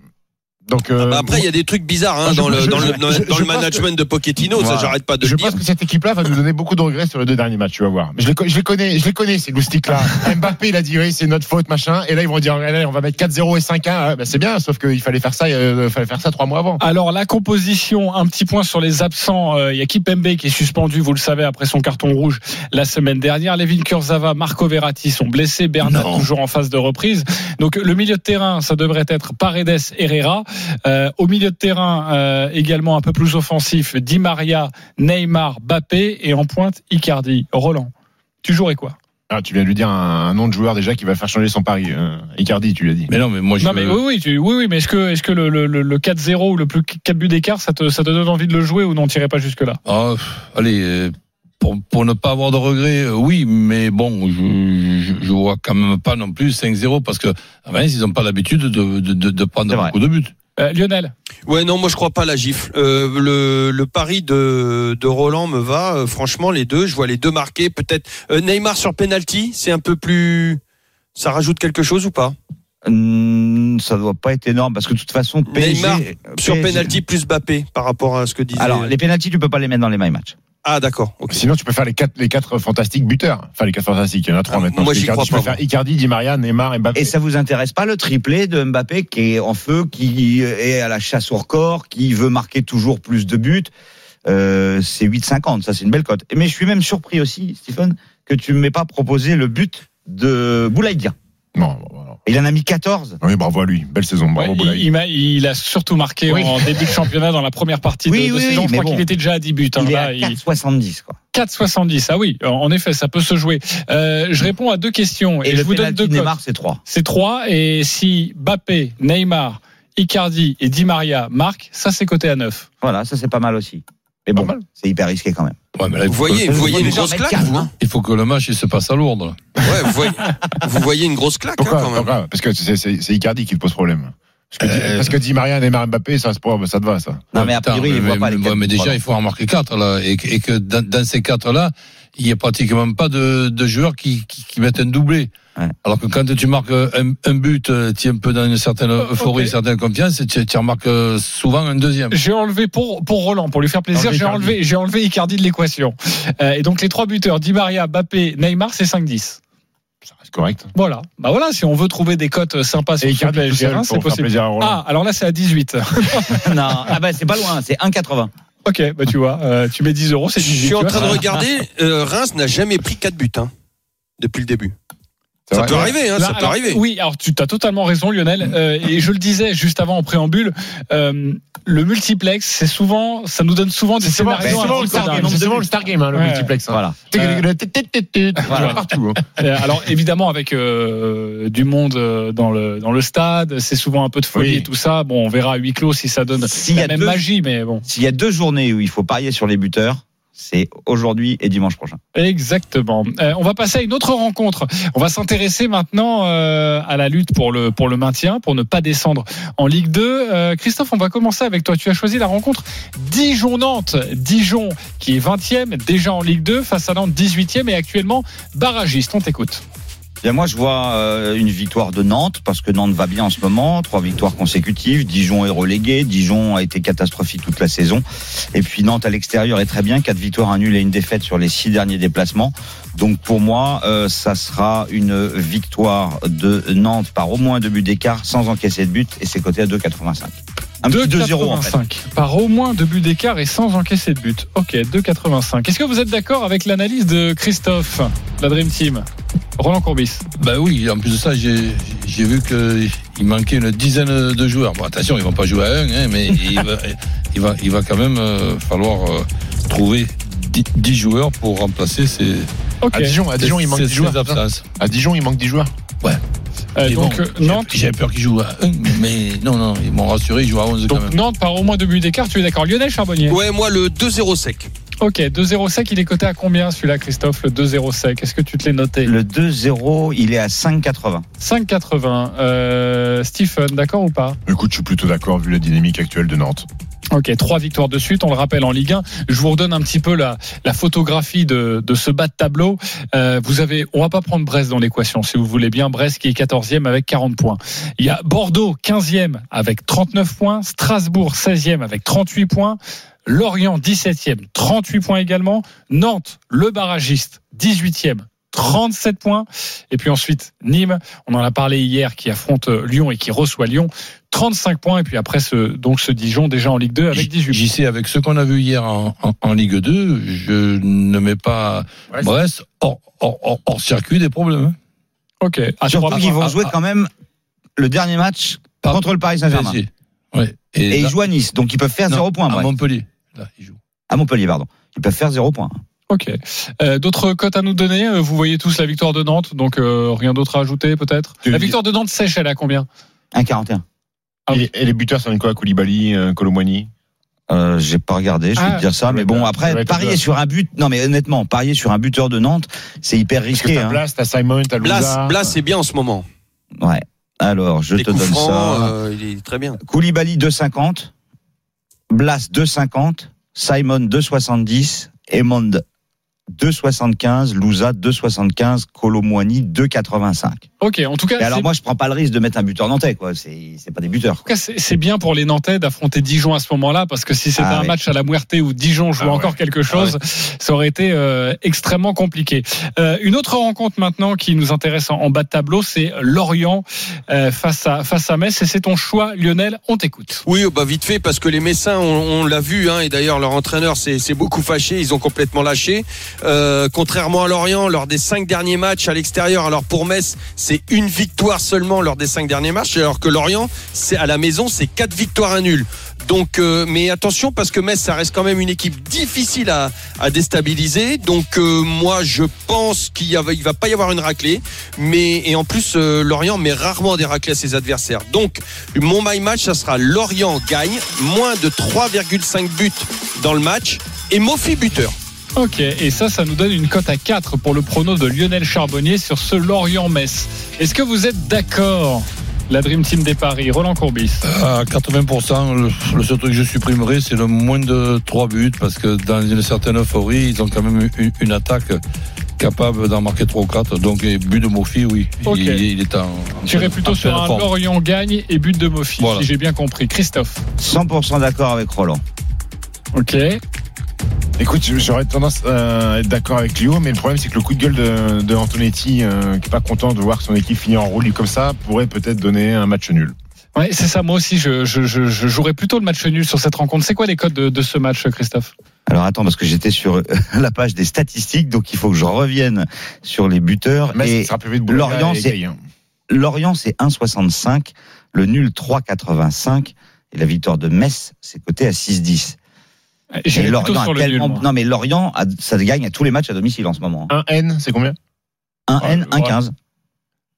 Donc, euh, Bah, Après, il y a des trucs bizarres hein, je- dans le, je- dans le, dans, je- dans je le management de Pochettino. Ça, j'arrête pas de je le dire. pense que cette équipe-là va nous donner beaucoup de regrets sur les deux derniers matchs, tu vas voir. Mais je les, co- je les connais, je les connais, ces loustiques-là. [LAUGHS] Mbappé, il a dit, oui, c'est notre faute, machin. Et là, ils vont dire, allez, on va mettre 4-0 et 5-1. Ah, bah, c'est bien, sauf qu'il fallait faire ça, euh, fallait faire ça trois mois avant. Alors la composition, un petit point sur les absents. Euh, Il y a Kipembe qui est suspendu, vous le savez, après son carton rouge la semaine dernière. Levin Kurzawa, Marco Verratti sont blessés. Bernat Non. toujours en phase de reprise. Donc le milieu de terrain, ça devrait être Paredes, Herrera. Euh, au milieu de terrain, euh, également un peu plus offensif, Di Maria, Neymar, Bappé et en pointe Icardi. Roland, tu jouerais quoi? Ah, tu viens de lui dire un, un nom de joueur déjà qui va faire changer son pari. Euh, Icardi, tu l'as dit. Mais non, mais moi je. Non mais oui, oui, tu- oui, oui, mais est-ce que, est-ce que le, le, le- le 4-0 ou le plus 4 buts d'écart, ça te, ça te donne envie de le jouer ou non, t'irais pas jusque là Ah, allez, pour, pour ne pas avoir de regrets, oui, mais bon, je, je, je vois quand même pas non plus 5-0 parce que à ils n'ont pas l'habitude de, de, de, de prendre beaucoup de buts. Euh, Lionel Ouais, non, moi je crois pas à la gifle. Euh, le, le pari de, de Roland me va. Euh, franchement, les deux, je vois les deux marqués. Peut-être euh, Neymar sur penalty, c'est un peu plus. Ça rajoute quelque chose ou pas? Hum, ça doit pas être énorme parce que de toute façon PSG, Neymar sur PSG penalty plus Bappé par rapport à ce que disait. Alors les pénalties tu peux pas les mettre dans les my match. Ah d'accord. Sinon, tu peux faire les quatre, les quatre fantastiques buteurs. Enfin, les quatre fantastiques, il y en a trois Ah, maintenant. moi, j'y crois tu peux faire Icardi, Di Maria, Neymar, Mbappé. Et ça vous intéresse pas le triplé de Mbappé qui est en feu, qui est à la chasse au record, qui veut marquer toujours plus de buts? Euh, C'est 8,50, ça c'est une belle cote. Mais je suis même surpris aussi, Stephen, que tu ne m'aies pas proposé le but de Boulaïdia. Non. Il en a mis 14. Oui, bravo à lui. Belle saison. Bravo, Ouais, il, a surtout marqué Oui. en début de championnat dans la première partie Oui, de, de oui, saison. oui, je crois bon. qu'il était déjà à 10 buts. hein. il est Là, à il- 4,70 quoi. 4,70. Ah oui, en effet, ça peut se jouer. Euh, je réponds à deux questions et, Et, je le vous donne deux. Neymar c'est 3. C'est trois et si Bappé, Neymar, Icardi et Di Maria marquent, ça c'est coté à 9. Voilà, ça c'est pas mal aussi. Mais bon, c'est hyper risqué quand même. Ouais, mais là, il Vous voyez, vous voyez une grosse claque, hein. il faut que le match il se passe à Lourdes. là. Ouais, vous voyez, vous voyez une grosse claque hein, Pourquoi, quand même. Pourquoi Parce que c'est Icardi qui pose problème. Parce que, Euh, parce que Di Maria, Neymar, Mbappé, ça, ça te va, ça. Non, mais a Putain, priori, il voit pas les mais, quatre mais déjà, il faut en marquer quatre là, et, que- et que dans, dans ces quatre là, il n'y a pratiquement pas de, de joueurs qui, qui, qui mettent un doublé. Ouais. Alors que quand tu marques un, un but, euh, tu es un peu dans une certaine euphorie, ok. une certaine confiance, et tu, tu en marques euh, souvent un deuxième. J'ai enlevé pour pour Roland pour lui faire plaisir. J'ai enlevé j'ai enlevé Icardi de l'équation. Euh, et donc les trois buteurs Di Maria, Mbappé, Neymar, c'est 5-10. Ça reste correct. Voilà. Bah voilà, si on veut trouver des cotes sympas sur tout PSG, c'est faire possible. plaisir à Roland. Ah, alors là c'est à 18. [LAUGHS] non, ah bah c'est pas loin, c'est 1,80. ok, bah tu vois, euh, tu mets 10 euros, c'est Je 18. suis en train de regarder. euh, Reims n'a jamais pris 4 buts hein, depuis le début. Ça vrai. peut arriver, hein, Là, ça peut alors, arriver. Oui, alors tu as totalement raison, Lionel. Euh, et je le disais juste avant en préambule, euh, le multiplex, c'est souvent, ça nous donne souvent des scénarios. c'est un souvent le peu Star Game, dingues. c'est souvent le Star Game, hein, le Ouais. multiplex. hein. Voilà. Voilà. Partout. [LAUGHS] alors évidemment avec euh, du monde euh, dans le dans le stade, c'est souvent un peu de folie Oui. et tout ça. Bon, on verra à huis clos si ça donne S'il y la a même deux- magie, mais bon. S'il y a deux journées où il faut parier sur les buteurs, c'est aujourd'hui et dimanche prochain. Exactement. Euh, on va passer à une autre rencontre. On va s'intéresser maintenant euh, à la lutte pour le pour le maintien, pour ne pas descendre en Ligue 2. Euh, Christophe, on va commencer avec toi. Tu as choisi la rencontre Dijon-Nantes. Dijon qui est 20e, déjà en Ligue 2, face à Nantes 18e et actuellement barragiste. On t'écoute. Bien, moi, je vois euh, une victoire de Nantes parce que Nantes va bien en ce moment, trois victoires consécutives. Dijon est relégué, Dijon a été catastrophique toute la saison. Et puis Nantes à l'extérieur est très bien, quatre victoires, un nul et une défaite sur les six derniers déplacements. Donc pour moi, euh, ça sera une victoire de Nantes par au moins deux buts d'écart, sans encaisser de but, et c'est coté à 2,85. Un petit 2-0 en fait. 2,85 par au moins deux buts d'écart et sans encaisser de but. Ok, 2,85. Est-ce que vous êtes d'accord avec l'analyse de Christophe, la Dream Team? Roland Courbis. Ben oui, en plus de ça, j'ai j'ai vu qu'il manquait une dizaine de joueurs. Bon, attention, ils vont pas jouer à un, hein, mais il, va, [LAUGHS] il, va, il va quand même euh, falloir euh, trouver 10, 10 joueurs pour remplacer ces, Ok. À Dijon, à Dijon, il manque ces- 10 joueurs. À Dijon, il manque 10 joueurs. Euh, donc bon, euh, j'ai- Nantes. J'avais peur qu'ils jouent à 1, mais non, non, ils m'ont rassuré, ils jouent à 11 quand Donc même. Nantes par au moins deux buts d'écart, tu es d'accord Lionel Charbonnier? Ouais, moi le 2-0 sec. Ok, 2-0 sec, il est coté à combien celui-là Christophe, le 2-0 sec? Est-ce que tu te l'es noté? Le 2-0, il est à 5,80. 5,80. Euh, Stephen, d'accord ou pas? Écoute, je suis plutôt d'accord vu la dynamique actuelle de Nantes. Ok, trois victoires de suite, on le rappelle en Ligue 1. Je vous redonne un petit peu la, la photographie de, de ce bas de tableau. Euh, vous avez, on va pas prendre Brest dans l'équation, si vous voulez bien. Brest qui est 14e avec 40 points. Il y a Bordeaux 15e avec 39 points, Strasbourg 16e avec 38 points, Lorient 17e 38 points également, Nantes le barragiste 18e 37 points. Et puis ensuite, Nîmes, on en a parlé hier, qui affronte Lyon et qui reçoit Lyon, 35 points. Et puis après, ce, donc ce Dijon déjà en Ligue 2 avec 18 J'y sais, avec ce qu'on a vu hier en, en, en Ligue 2, je ne mets pas Ouais, Brest hors, hors, hors- hors circuit des problèmes. hein. Ok. Ah, tu Surtout qu'ils vont ah, jouer ah. quand même le dernier match contre le Paris Saint-Germain. Et là- ils jouent à Nice, donc ils peuvent faire non, 0 points. À bref. Montpellier. Là, ils jouent. À Montpellier, pardon. Ils peuvent faire 0 points. Ok. Euh, D'autres cotes à nous donner Euh, Vous voyez tous la victoire de Nantes, donc euh, rien d'autre à ajouter peut-être? La victoire de Nantes sèche, elle a combien? 1,41. Ah oui. Et, et les buteurs, ça donne quoi? Koulibaly, Colomboigny? Euh, j'ai pas regardé, je vais Ah, te dire ça, mais ouais, bon, bah, après, parier bien. sur un but, non mais honnêtement, parier sur un buteur de Nantes, c'est hyper Parce que risqué. t'as Hein. Blas, t'as Simon, t'as Blas, Louza. Blas c'est bien en ce moment. Ouais. Alors, je Les te donne francs, ça. euh, il est très bien. Koulibaly 2,50, Blas 2,50, Simon 2,70, Emond 2,75, Louza 2,75, Colomboigny 2,85. Ok. En tout cas, Et alors moi, je prends pas le risque de mettre un buteur nantais, quoi. C'est c'est pas des buteurs. en tout cas, c'est bien pour les Nantais d'affronter Dijon à ce moment-là, parce que si c'était Ah un ouais. match à la Muerte où Dijon joue Ah ouais. encore quelque chose, ça aurait été euh, extrêmement compliqué. Euh, une autre rencontre maintenant qui nous intéresse en, en bas de tableau, c'est Lorient euh, face à face à Metz, et c'est ton choix, Lionel. On t'écoute. Oui, bah vite fait parce que les Messins, on, on l'a vu, hein, et d'ailleurs leur entraîneur s'est s'est beaucoup fâché, ils ont complètement lâché. Euh, contrairement à Lorient, lors des cinq derniers matchs à l'extérieur, alors pour Metz, c'est une victoire seulement lors des cinq derniers matchs, alors que Lorient, c'est à la maison, c'est quatre victoires à nul. Donc, euh, mais attention parce que Metz, ça reste quand même une équipe difficile à, déstabiliser. Donc, euh, moi, je pense qu'il y va, pas y avoir une raclée. Mais et en plus, Lorient met rarement des raclées à ses adversaires. Donc, mon my match, ça sera Lorient gagne moins de 3,5 buts dans le match et Mofi buteur. Ok, et ça, ça nous donne une cote à 4 pour le prono de Lionel Charbonnier sur ce Lorient-Metz. Est-ce que vous êtes d'accord la Dream Team des paris. Roland Courbis? À 80%, le, le seul truc que je supprimerai, c'est le moins de 3 buts, parce que dans une certaine euphorie, ils ont quand même une, une attaque capable d'en marquer 3 ou 4. Donc, et but de Mofi, oui. Ok. Il, il est en. Tu irais plutôt en sur un forme. Lorient gagne et but de Mofi, Voilà. si j'ai bien compris. Christophe. 100% d'accord avec Roland. Ok. Écoute, j'aurais tendance à être d'accord avec Léo, mais le problème c'est que le coup de gueule de, de Antonetti, euh, qui est pas content de voir son équipe finir en roue comme ça, pourrait peut-être donner un match nul. Ouais, c'est ça. Moi aussi, je, je, je, je jouerais plutôt le match nul sur cette rencontre. C'est quoi les codes de, de ce match, Christophe? Alors attends, parce que j'étais sur [LAUGHS] la page des statistiques, donc il faut que je revienne sur les buteurs. Mais et ça sera plus vite Boulogne Lorient, c'est hein. Lorient, c'est 1,65, le nul 3,85, et la victoire de Metz, c'est coté à 6,10. J'irais Et plutôt Lorient sur le tellement- non mais Lorient, a- ça gagne à tous les matchs à domicile en ce moment. Un N, c'est combien? 1 N, Ouais, 1,15.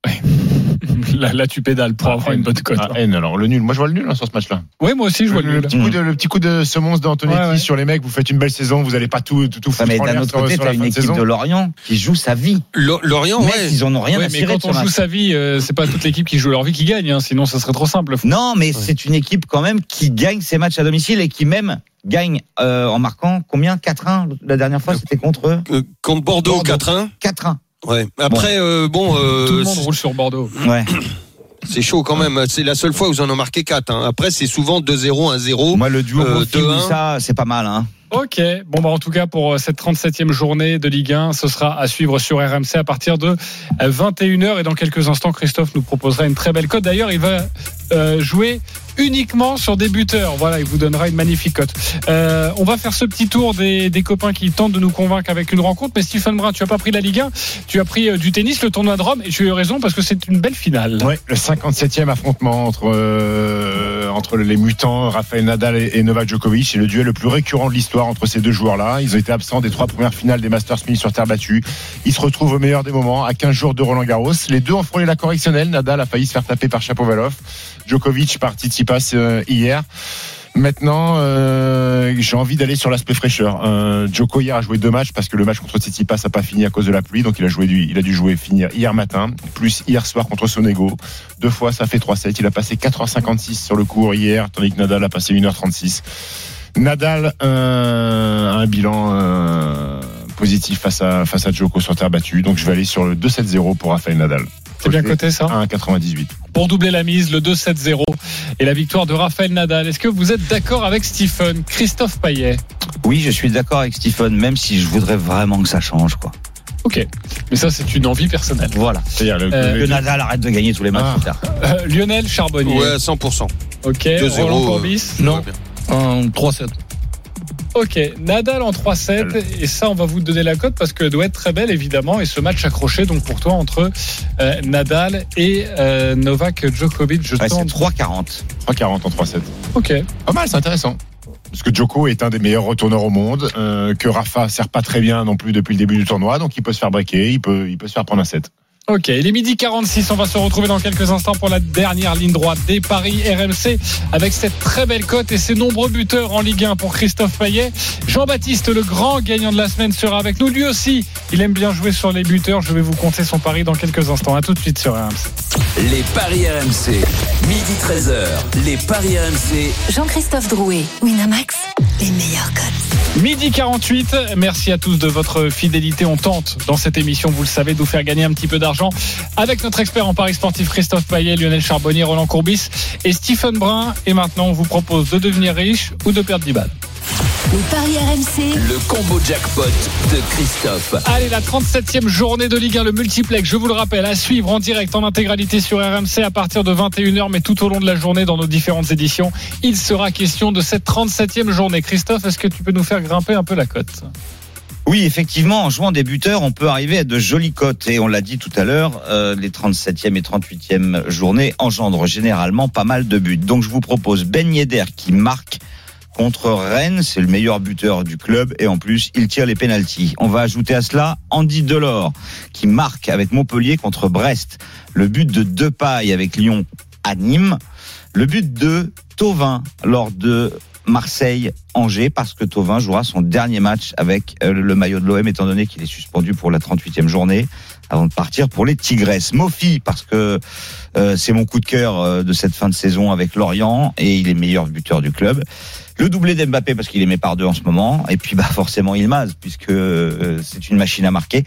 [LAUGHS] [LAUGHS] Là, là, tu pédales pour avoir une bonne cote. N, alors le nul. Moi je vois le nul hein, sur ce match-là. Oui, moi aussi, je vois le, le nul. petit coup de, le petit coup de semonce d'Antonetti Ouais, ouais. sur les mecs, vous faites une belle saison, vous allez pas tout, tout, tout Ouais, foutre mais d'un autre côté, sur t'as la une fin de équipe saison. de Lorient qui joue sa vie. Lo- Lorient, ouais. ils en ont rien Ouais, à mais de quand on joue match. sa vie, euh, c'est pas toute l'équipe qui joue leur vie qui gagne, hein, sinon ça serait trop simple. Non, mais c'est une équipe quand même qui gagne ses matchs à domicile et qui même gagne euh, en marquant combien? 4-1 la dernière fois c'était contre eux Euh, contre Bordeaux, Bordeaux. 4-1. 4-1. Ouais. Après, euh, bon, euh, Tout le monde roule sur Bordeaux. Ouais. [COUGHS] c'est chaud quand même. C'est la seule fois où ils en ont marqué 4. hein. Après, c'est souvent 2-0, 1-0. Moi le duo Euh, Mofi 2-1. ça c'est pas mal hein. Ok, bon bah en tout cas pour euh, cette 37e journée de Ligue 1, ce sera à suivre sur RMC à partir de 21h et dans quelques instants Christophe nous proposera une très belle cote. D'ailleurs il va euh, jouer uniquement sur des buteurs. Voilà, il vous donnera une magnifique cote. Euh, on va faire ce petit tour des, copains qui tentent de nous convaincre avec une rencontre. Mais Stephen Brun, tu as pas pris la Ligue 1, tu as pris euh, du tennis, le tournoi de Rome et tu as eu raison parce que c'est une belle finale. Ouais, le 57e affrontement entre euh, entre les mutants Rafael Nadal et, et Novak Djokovic, c'est le duel le plus récurrent de l'histoire entre ces deux joueurs-là. Ils ont été absents des trois premières finales des Masters 1000 sur terre battue. Ils se retrouvent au meilleur des moments, à 15 jours de Roland Garros. Les deux ont frôlé la correctionnelle. Nadal a failli se faire taper par Chapovalov. Djokovic par Tsitsipas euh, hier. Maintenant, euh, j'ai envie d'aller sur l'aspect fraîcheur. Euh, Djoko hier a joué deux matchs parce que le match contre Tsitsipas n'a pas fini à cause de la pluie, donc il a joué il a dû jouer finir hier matin, plus hier soir contre Sonego. Deux fois, ça fait 3-7. Il a passé 4h56 sur le cours hier, tandis que Nadal a passé 1h36. Nadal euh, a un bilan positif face à face à Djoko sur terre battue, donc je vais aller sur le 2-7-0 pour Rafael Nadal. C'est bien coté ça 1,98. pour doubler la mise, le 2-7-0 et la victoire de Raphaël Nadal. Est-ce que vous êtes d'accord avec Stephen? Christophe Payet Oui, je suis d'accord avec Stephen même si je voudrais vraiment que ça change quoi. Ok, mais ça c'est une envie personnelle. Voilà. C'est-à-dire le, Euh, le- Nadal arrête de gagner tous les matchs Ah. plus tard. Euh, Lionel Charbonnier. Ouais, 100%. Ok, 2-0, Roland euh, Courbis. Non. En 3-7. Ok, Nadal en 3-7 et ça on va vous donner la cote parce qu'elle doit être très belle évidemment et ce match accroché donc pour toi entre euh, Nadal et euh, Novak Djokovic. Je Ouais, c'est tente. 3,40. 3,40 en 3-7. Ok. Pas mal, c'est intéressant. Parce que Djoko est un des meilleurs retourneurs au monde, euh, que Rafa sert pas très bien non plus depuis le début du tournoi, donc il peut se faire breaker, il peut, il peut se faire prendre un set. Ok, il est midi 46, on va se retrouver dans quelques instants pour la dernière ligne droite des paris RMC avec cette très belle cote et ses nombreux buteurs en Ligue 1 pour Christophe Payet. Jean-Baptiste, le grand gagnant de la semaine, sera avec nous. Lui aussi, il aime bien jouer sur les buteurs. Je vais vous compter son pari dans quelques instants. À tout de suite sur RMC. Les paris RMC. Midi 13h. Les paris RMC. Jean-Christophe Drouet, Winamax, les meilleurs cotes. Midi 48, merci à tous de votre fidélité. On tente dans cette émission, vous le savez, de vous faire gagner un petit peu d'argent avec notre expert en paris sportif Christophe Payet, Lionel Charbonnier, Roland Courbis et Stephen Brun. Et maintenant, on vous propose de devenir riche ou de perdre 10 balles. Les paris RMC, Le combo jackpot de Christophe. Allez, la 37e journée de Ligue 1, le multiplex, je vous le rappelle, à suivre en direct, en intégralité sur RMC à partir de 21h, mais tout au long de la journée dans nos différentes éditions. Il sera question de cette 37e journée. Christophe, est-ce que tu peux nous faire grimper un peu la cote? Oui, effectivement, en jouant des buteurs, on peut arriver à de jolies cotes. Et on l'a dit tout à l'heure, euh, les 37e et 38e journées engendrent généralement pas mal de buts. Donc je vous propose Ben Yedder qui marque contre Rennes, c'est le meilleur buteur du club et en plus il tire les pénalties. On va ajouter à cela Andy Delors qui marque avec Montpellier contre Brest, le but de Depay avec Lyon à Nîmes, le but de Tovin lors de Marseille-Angers parce que Tovin jouera son dernier match avec euh, le maillot de l'OM étant donné qu'il est suspendu pour la 38e journée avant de partir pour les Tigresses. Mofi parce que euh, c'est mon coup de cœur euh, de cette fin de saison avec Lorient et il est meilleur buteur du club. Le doublé d'Mbappé parce qu'il est mis par deux en ce moment et puis bah forcément Ilmaz puisque c'est une machine à marquer.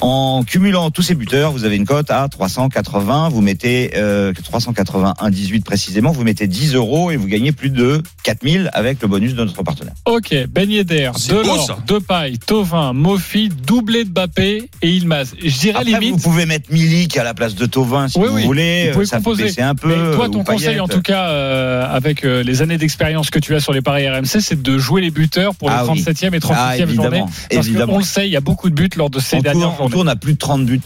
En cumulant tous ces buteurs, vous avez une cote à 380. Vous mettez euh, 381,18 précisément. Vous mettez 10 euros et vous gagnez plus de 4000 avec le bonus de notre partenaire. Ok, Ben Yedder, Delors. Depay, Tovin, Mofi, doublé de Bappé et Ilmaz. Je dirais limite. vous pouvez mettre Milik à la place de Tovin si Oui, vous oui, voulez. vous pouvez ça peut baisser un peu. Mais toi, ton conseil, en tout cas, euh, avec euh, les années d'expérience que tu as sur les paris RMC, c'est de jouer les buteurs pour les Ah oui. 37e et 38e Ah, journées. Parce évidemment. qu'on le sait, il y a beaucoup de buts lors de ces dernières on journées. tourne à plus de 30 buts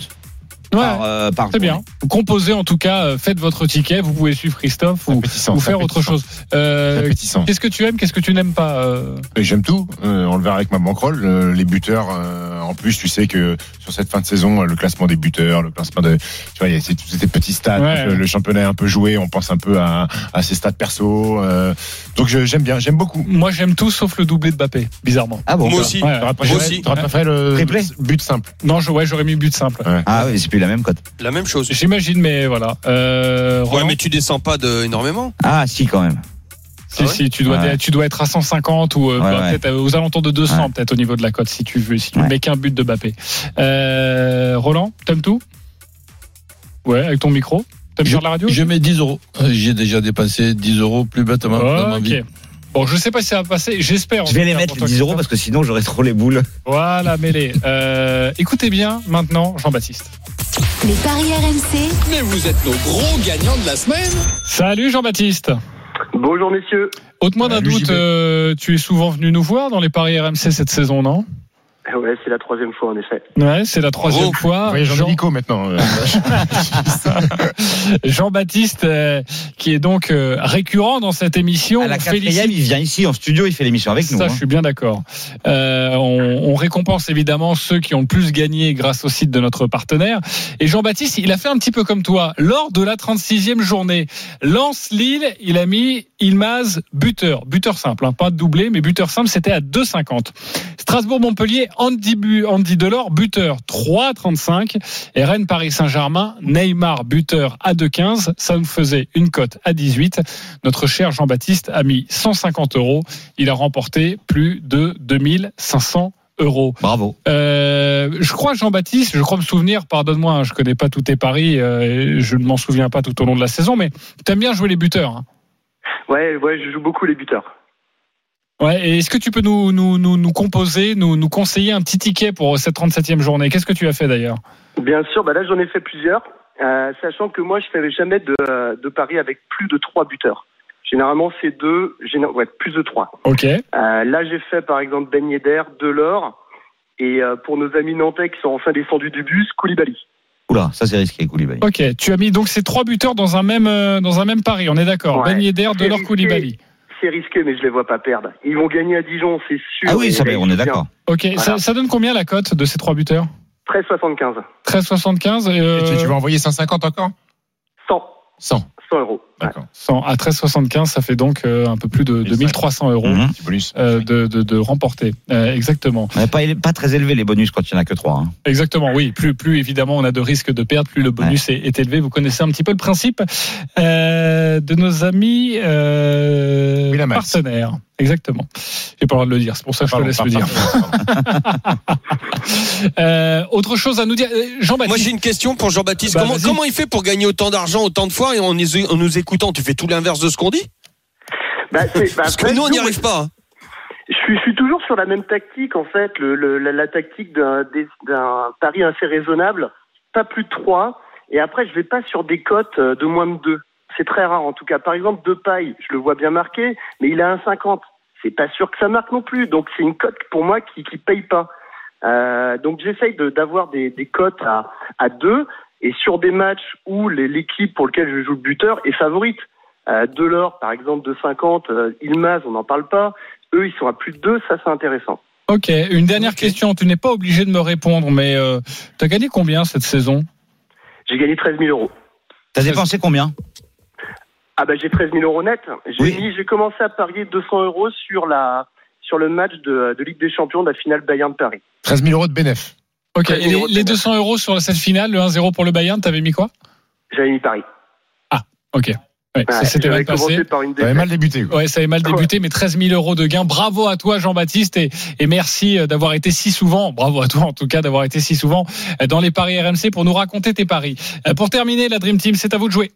Ouais, par, euh, par Très bien. composez en tout cas, euh, faites votre ticket. Vous pouvez suivre Christophe ou, c'est faire autre chose. Euh, C'est appétissant. Qu'est-ce que tu aimes, qu'est-ce que tu n'aimes pas euh Et J'aime tout. Euh, on le verra avec ma banquerolle. Euh, les buteurs, euh, en plus, tu sais que sur cette fin de saison, le classement des buteurs, le classement de, tu vois, il y a ces- tous ces petits stats. Ouais. Le, le championnat est un peu joué. On pense un peu à, à ses stats perso. euh, donc je- j'aime bien, j'aime beaucoup. Moi, j'aime tout sauf le doublé de Bappé, bizarrement. Ah bon Moi aussi. Ouais. T'aurais préféré, aussi. t'aurais préféré le Triplé but simple. Non, je, ouais, j'aurais mis but simple. Ouais. Ah oui, c'est plus la même cote. La même chose. J'imagine, mais voilà. Euh, Ouais, mais tu descends pas de énormément. Ah si quand même. Si, Ah ouais si, tu dois, Ouais. tu dois être à 150 ou euh, Ouais, bah, peut-être aux alentours de 200 Ouais. peut-être au niveau de la cote si tu veux, si tu Ouais. mets qu'un but de Bappé. Euh, Roland, t'aimes tout? Ouais, avec ton micro. T'aimes Je, la radio? je mets 10 euros. Euh, J'ai déjà dépensé 10 euros plus bêtement dans ma vie. Bon, je sais pas si ça va passer. J'espère. Je vais les mettre les toi, 10 euros parce que sinon j'aurais trop les boules. Voilà, mêlé. Euh, écoutez bien maintenant Jean-Baptiste. Les paris RMC, Mais vous êtes nos gros gagnants de la semaine. Salut Jean-Baptiste. Bonjour messieurs. Ôte-moi d'un doute, euh, tu es souvent venu nous voir dans les paris RMC cette saison, non? Ouais, c'est la troisième fois en effet. Ouais, c'est la troisième fois. Jean- hélico maintenant. euh. [LAUGHS] Jean-Baptiste, euh, qui est donc euh, récurrent dans cette émission. À la quatrième, félicite- il vient ici en studio, il fait l'émission avec nous. Ça, hein. je suis bien d'accord. Euh, on, on récompense évidemment ceux qui ont le plus gagné grâce au site de notre partenaire. Et Jean-Baptiste, il a fait un petit peu comme toi. Lors de la 36e journée, Lance-Lille, il a mis Ilmaz buteur. Buteur simple, hein, pas de doublé, mais buteur simple, c'était à 2,50. Strasbourg-Montpellier, Andy, Bu- Andy Delors, buteur 3,35. Et Rennes-Paris Saint-Germain, Neymar, buteur à 2,15. Ça nous faisait une cote à 18. Notre cher Jean-Baptiste a mis 150 euros. Il a remporté plus de 2500 euros. Bravo. Euh, je crois, Jean-Baptiste, je crois me souvenir, pardonne-moi, hein, je connais pas tous tes paris, euh, je ne m'en souviens pas tout au long de la saison, mais tu aimes bien jouer les buteurs. hein? Ouais, ouais, je joue beaucoup les buteurs. Ouais, et est-ce que tu peux nous, nous, nous, nous composer, nous, nous conseiller un petit ticket pour cette 37e journée? Qu'est-ce que tu as fait d'ailleurs? Bien sûr, bah là j'en ai fait plusieurs, euh, sachant que moi je fais jamais de, euh, de paris avec plus de trois buteurs. Généralement c'est deux, géné- ouais, plus de trois. Ok. Euh, là j'ai fait par exemple Ben Yedder, Delors, et euh, pour nos amis nantais qui sont enfin descendus du bus, Koulibaly. Oula, ça c'est risqué, Koulibaly. Ok, tu as mis donc ces trois buteurs dans un même, euh, dans un même pari, on est d'accord Ouais. Ben Yedder, Delors, risqué. Koulibaly. C'est risqué, mais je les vois pas perdre. Ils vont gagner à Dijon, c'est sûr. Ah oui, ça, on est d'accord. Ok, Voilà. ça, ça donne combien la cote de ces trois buteurs bien. 13,75. 13,75 et, euh, Et tu, tu vas envoyer 150 encore 100. 100. 100 euros. Ouais. D'accord. 100 à 13,75, ça fait donc euh, un peu plus de 2300 euros. Mhm. Euh, de, de, de remporter. Euh, exactement. Pas, pas très élevé les bonus quand il n'y en a que trois. hein. Exactement, oui. Plus, plus évidemment on a de risques de perdre, plus le bonus est, est élevé. Vous connaissez un petit peu le principe euh, de nos amis euh, Winamax. partenaires. Exactement. J'ai pas le droit de le dire, c'est pour ça que je te Pardon, laisse le pardon, dire. pardon. [LAUGHS] Euh, autre chose à nous dire, Euh, Moi, Jean-Baptiste. j'ai une question pour Jean-Baptiste. Bah, comment, il fait pour gagner autant d'argent autant de fois et en, nous- nous écoutant Tu fais tout l'inverse de ce qu'on dit Bah, [LAUGHS] bah, Parce que nous, on n'y arrive pas. Je suis, je suis toujours sur la même tactique en fait, le, le- la, la tactique d'un pari assez raisonnable, pas plus de 3, et après je vais pas sur des cotes euh, de moins de 2. C'est très rare en tout cas. Par exemple, de paille, je le vois bien marqué, mais il a un 50. C'est pas sûr que ça marque non plus, donc c'est une cote pour moi qui qui paye pas. Euh, donc j'essaye de- d'avoir des, des cotes à, à 2, et sur des matchs où l'équipe pour lequel je joue le buteur est favorite. Euh, Delors, par exemple, de 50, euh, Ilmaz, on n'en parle pas. Eux, ils sont à plus de 2, ça c'est intéressant. Ok, une dernière question. Tu n'es pas obligé de me répondre, mais euh, tu as gagné combien cette saison? J'ai gagné 13 000 euros. T'as dépensé combien? Ah bah j'ai 13 000 euros net. J'ai Oui. mis, j'ai commencé à parier 200 euros sur la sur le match de, de Ligue des Champions de la finale Bayern Paris. 13 000 euros de bénéf. Ok. 13 Et 000 les, euros de les bénéfice. 200 euros sur cette finale, le 1-0 pour le Bayern, t'avais mis quoi? J'avais mis Paris. Ok. Ouais, ça Ouais, s'était mal passé. commencé par une Ça avait mal débuté. quoi. Ouais, ça avait mal débuté, mais 13 000 euros de gains. Bravo à toi, Jean-Baptiste, et, et merci euh, d'avoir été si souvent, bravo à toi en tout cas, d'avoir été si souvent euh, dans les paris RMC pour nous raconter tes paris. Euh, Pour terminer, la Dream Team, c'est à vous de jouer.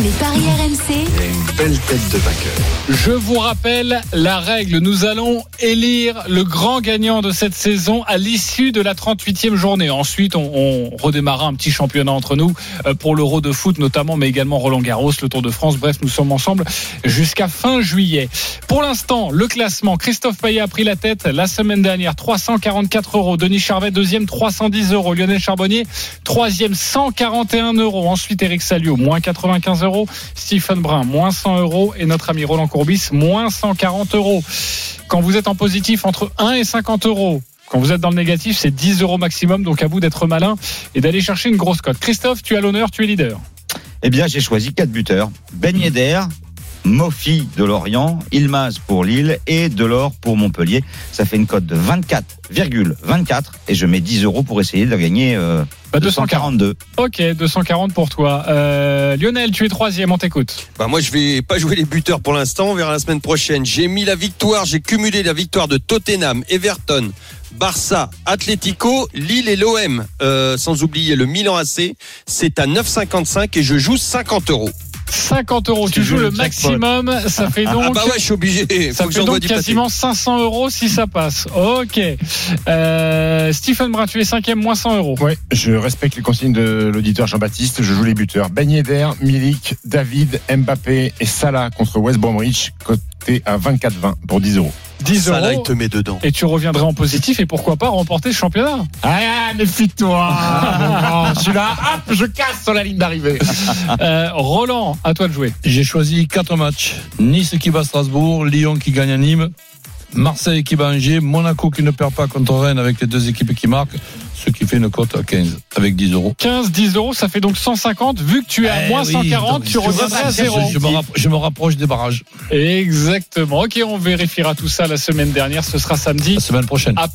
Les paris RMC, Une belle tête de vainqueur. Je vous rappelle la règle. Nous allons élire le grand gagnant de cette saison à l'issue de la 38e journée. Ensuite, on, on redémarrera un petit championnat entre nous euh, pour l'Euro de foot notamment, mais également Roland Garros, le Tour de France. Bref, nous sommes ensemble jusqu'à fin juillet. Pour l'instant, le classement. Christophe Payet a pris la tête la semaine dernière. 344 euros. Denis Charvet, deuxième, 310 euros. Lionel Charbonnier, troisième, 141 euros. Ensuite, Eric Salio, moins 95 euros. Stephen Brun, moins 100 euros. Et notre ami Roland Courbis, moins 140 euros. Quand vous êtes en positif entre 1 et 50 euros, quand vous êtes dans le négatif, c'est 10 euros maximum. Donc à vous d'être malin et d'aller chercher une grosse cote. Christophe, tu as l'honneur, tu es leader. Eh bien, j'ai choisi quatre buteurs. Ben Yedder, Mofi de Lorient, Ilmaz pour Lille et Delors pour Montpellier. Ça fait une cote de 24,24 et je mets 10 euros pour essayer de gagner euh, Bah, 240. 242. Ok, 240 pour toi. Euh, Lionel, tu es troisième, on t'écoute. Bah moi je vais pas jouer les buteurs pour l'instant, on verra la semaine prochaine. J'ai mis la victoire, j'ai cumulé la victoire de Tottenham, Everton, Barça, Atlético, Lille et l'OM, euh, sans oublier le Milan AC. C'est à 9,55 et je joue 50 euros. 50 euros, tu joues le maximum, ça fait donc. ah bah ouais, je suis obligé. Ça fait donc quasiment 500 euros si ça passe. Ok. Euh, Stephen Brun, tu es cinquième, moins 100 euros. Ouais, je respecte les consignes de l'auditeur Jean-Baptiste. Je joue les buteurs. Ben Yedder, Milik, David, Mbappé et Salah contre West Bromwich, coté à 24,20 pour 10 euros. 10 Ça là, euros. il te met dedans. Et tu reviendrais en positif et pourquoi pas remporter le championnat Ah, méfie-toi [LAUGHS] Je suis là, hop, je casse sur la ligne d'arrivée. [LAUGHS] Euh, Roland, à toi de jouer. J'ai choisi quatre matchs. Nice qui bat Strasbourg, Lyon qui gagne à Nîmes, Marseille qui bat Angers, Monaco qui ne perd pas contre Rennes avec les deux équipes qui marquent, ce qui fait une cote à 15 avec 10 euros. 15, 10 euros, ça fait donc 150. Vu que tu es à Eh moins oui, 140, donc, tu reviendrais à je- zéro. Je, me rapp- je me rapproche des barrages. Exactement. Ok, on vérifiera tout ça la semaine dernière. Ce sera samedi. La semaine prochaine. Ah.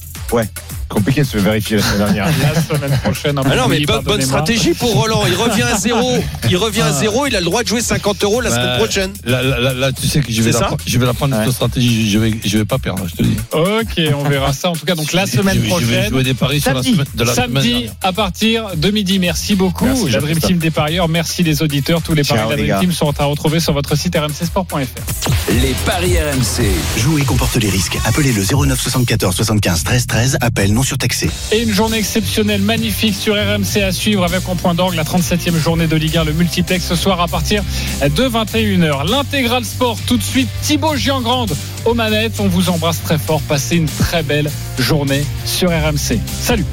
Compliqué de se vérifier la semaine dernière. [LAUGHS] La semaine prochaine. Ah non, mais Oui, bonne, bonne stratégie pour Roland. Il revient à zéro. Il revient à zéro. Il a le droit de jouer 50 euros la Bah, semaine prochaine. Là, là, là, là, tu sais que je vais, la, je vais la prendre Ouais. cette stratégie. Je vais, je vais pas perdre, je te dis. Ok, on verra ça. En tout cas, donc la semaine je vais, Je vais prochaine. jouer des paris sur la semaine de la semaine Samedi à partir de midi. Merci beaucoup. Merci, la Dream. Team des parieurs. Merci les auditeurs. Tous les Ciao, paris de la les Dream gars. Team sont à retrouver sur votre site rmcsport.fr. Les paris RMC. Jouer comporte les risques. Appelez le 09 74 75 13 13. Appel non surtaxé. Et une journée exceptionnelle, magnifique sur RMC à suivre avec en point d'orgue la 37e journée de Ligue 1, le multiplex ce soir à partir de 21h. L'intégral sport tout de suite, Thibaut Giangrande aux manettes. On vous embrasse très fort. Passez une très belle journée sur RMC. Salut